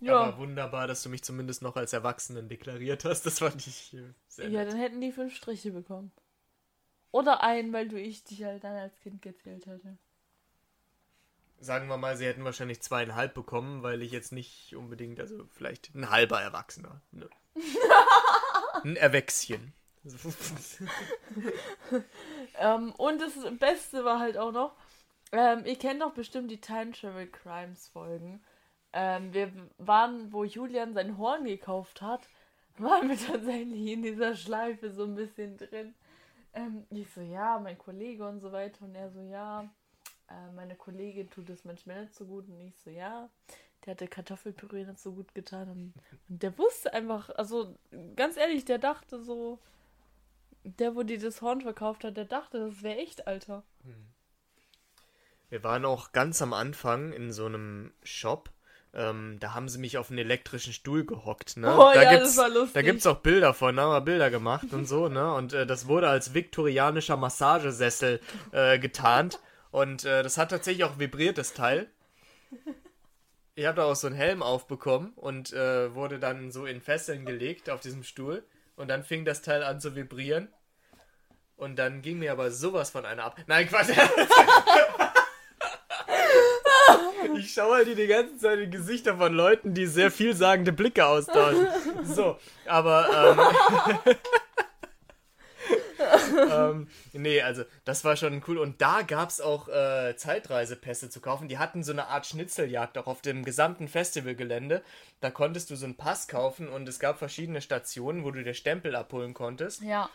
Ja. Aber wunderbar, dass du mich zumindest noch als Erwachsenen deklariert hast. Das fand ich äh, sehr Ja, nett. dann hätten die fünf Striche bekommen. Oder einen, weil du ich dich halt dann als Kind gezählt hätte. Sagen wir mal, sie hätten wahrscheinlich zweieinhalb bekommen, weil ich jetzt nicht unbedingt, also vielleicht ein halber Erwachsener. Ne? ein Erwächschen. Ähm, und das Beste war halt auch noch, ähm, ihr kennt doch bestimmt die Time Travel Crimes Folgen. Ähm, wir waren, wo Julian sein Horn gekauft hat, waren wir tatsächlich in dieser Schleife so ein bisschen drin. Ähm, ich so, ja, mein Kollege und so weiter. Und er so, ja, äh, meine Kollegin tut es manchmal nicht so gut. Und ich so, ja, der hatte Kartoffelpüree nicht so gut getan. Und, und der wusste einfach, also ganz ehrlich, der dachte so, der, wo die das Horn verkauft hat, der dachte, das wäre echt, Alter. Wir waren auch ganz am Anfang in so einem Shop. Ähm, da haben sie mich auf einen elektrischen Stuhl gehockt, ne? Oh da ja, gibt's, das war lustig. Da gibt's auch Bilder von, da haben wir Bilder gemacht und so, ne? Und äh, das wurde als viktorianischer Massagesessel äh, getarnt. Und äh, das hat tatsächlich auch vibriert, das Teil. Ich habe da auch so einen Helm aufbekommen und äh, wurde dann so in Fesseln gelegt auf diesem Stuhl. Und dann fing das Teil an zu vibrieren. Und dann ging mir aber sowas von einer ab. Nein, Quatsch. Ich schaue halt die ganze Zeit in die Gesichter von Leuten, die sehr vielsagende Blicke austauschen. So, aber ähm, ähm, nee, also das war schon cool. Und da gab es auch äh, Zeitreisepässe zu kaufen. Die hatten so eine Art Schnitzeljagd auch auf dem gesamten Festivalgelände. Da konntest du so einen Pass kaufen und es gab verschiedene Stationen, wo du dir Stempel abholen konntest. Ja.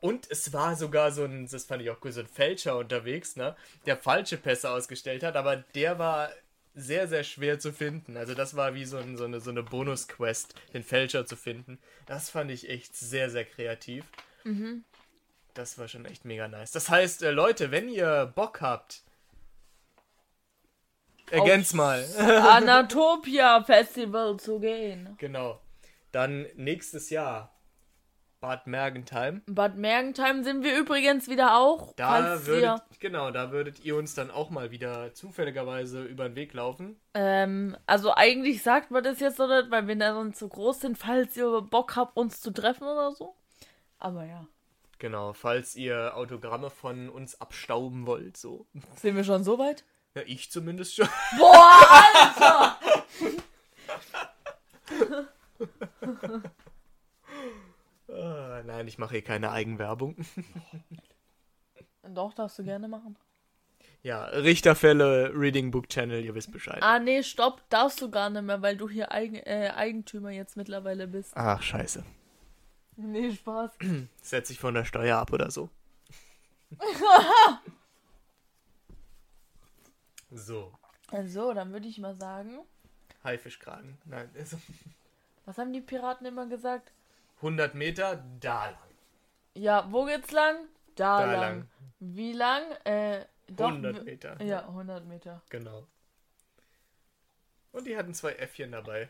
Und es war sogar so ein, das fand ich auch cool, so ein Fälscher unterwegs, ne, der falsche Pässe ausgestellt hat, aber der war sehr, sehr schwer zu finden. Also das war wie so, ein, so eine, so eine Bonus-Quest, den Fälscher zu finden. Das fand ich echt sehr, sehr kreativ. Mhm. Das war schon echt mega nice. Das heißt, äh, Leute, wenn ihr Bock habt, ergänzt mal. Anatopia Festival zu gehen. genau. Dann nächstes Jahr Bad Mergentheim. Bad Mergentheim sind wir übrigens wieder auch. Da würdet, ihr, genau, da würdet ihr uns dann auch mal wieder zufälligerweise über den Weg laufen. ähm, also eigentlich sagt man das jetzt noch nicht, weil wir da sonst so groß sind, falls ihr Bock habt, uns zu treffen oder so. Aber ja. Genau, falls ihr Autogramme von uns abstauben wollt, so. Sind wir schon so weit? Ja, ich zumindest schon. Boah, Alter! Ah, nein, ich mache hier keine Eigenwerbung. Doch, darfst du gerne machen. Ja, Richterfälle, Reading Book Channel, ihr wisst Bescheid. Ah, nee, stopp, darfst du gar nicht mehr, weil du hier Eigen, äh, Eigentümer jetzt mittlerweile bist. Ach, scheiße. Nee, Spaß. Setz ich von der Steuer ab oder so. So, Also, dann würde ich mal sagen, Haifischkragen. Nein, also was haben die Piraten immer gesagt? 100 Meter, da lang. Ja, wo geht's lang? Da, Da lang. lang. Wie lang? Äh, doch, 100 w- Meter. Ja, 100 Meter. Genau. Und die hatten zwei Äffchen dabei.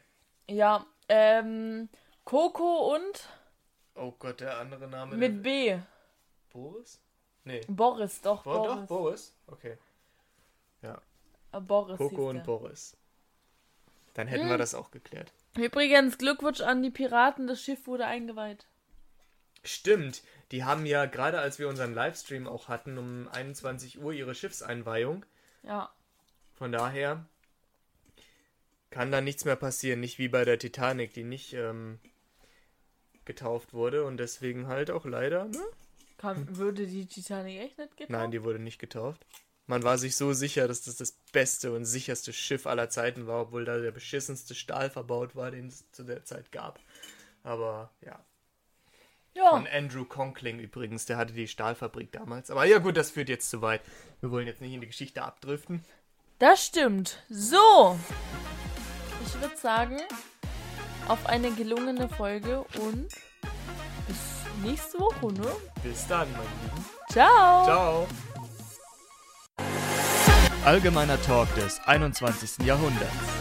Ja, ähm, Coco und Oh Gott, der andere Name. mit B. Boris? Nee. Boris, doch, Bo Boris. Doch, Boris. Okay. Ja. Äh, Boris Coco und. Boris. Dann hätten Hm. wir das auch geklärt. Übrigens, Glückwunsch an die Piraten, das Schiff wurde eingeweiht. Stimmt, die haben ja gerade als wir unseren Livestream auch hatten, um 21 Uhr ihre Schiffseinweihung. Ja. Von daher kann da nichts mehr passieren. Nicht wie bei der Titanic, die nicht ähm, getauft wurde und deswegen halt auch leider. Ne? Kann, würde die Titanic echt nicht getauft? Nein, die wurde nicht getauft. Man war sich so sicher, dass das das beste und sicherste Schiff aller Zeiten war, obwohl da der beschissenste Stahl verbaut war, den es zu der Zeit gab. Aber ja. Ja. Von Andrew Conkling übrigens, der hatte die Stahlfabrik damals. Aber ja gut, das führt jetzt zu weit. Wir wollen jetzt nicht in die Geschichte abdriften. Das stimmt. So. Ich würde sagen, auf eine gelungene Folge und bis nächste Woche, ne? Bis dann, mein Lieben. Ciao. Ciao. Allgemeiner Talk des 21. Jahrhunderts.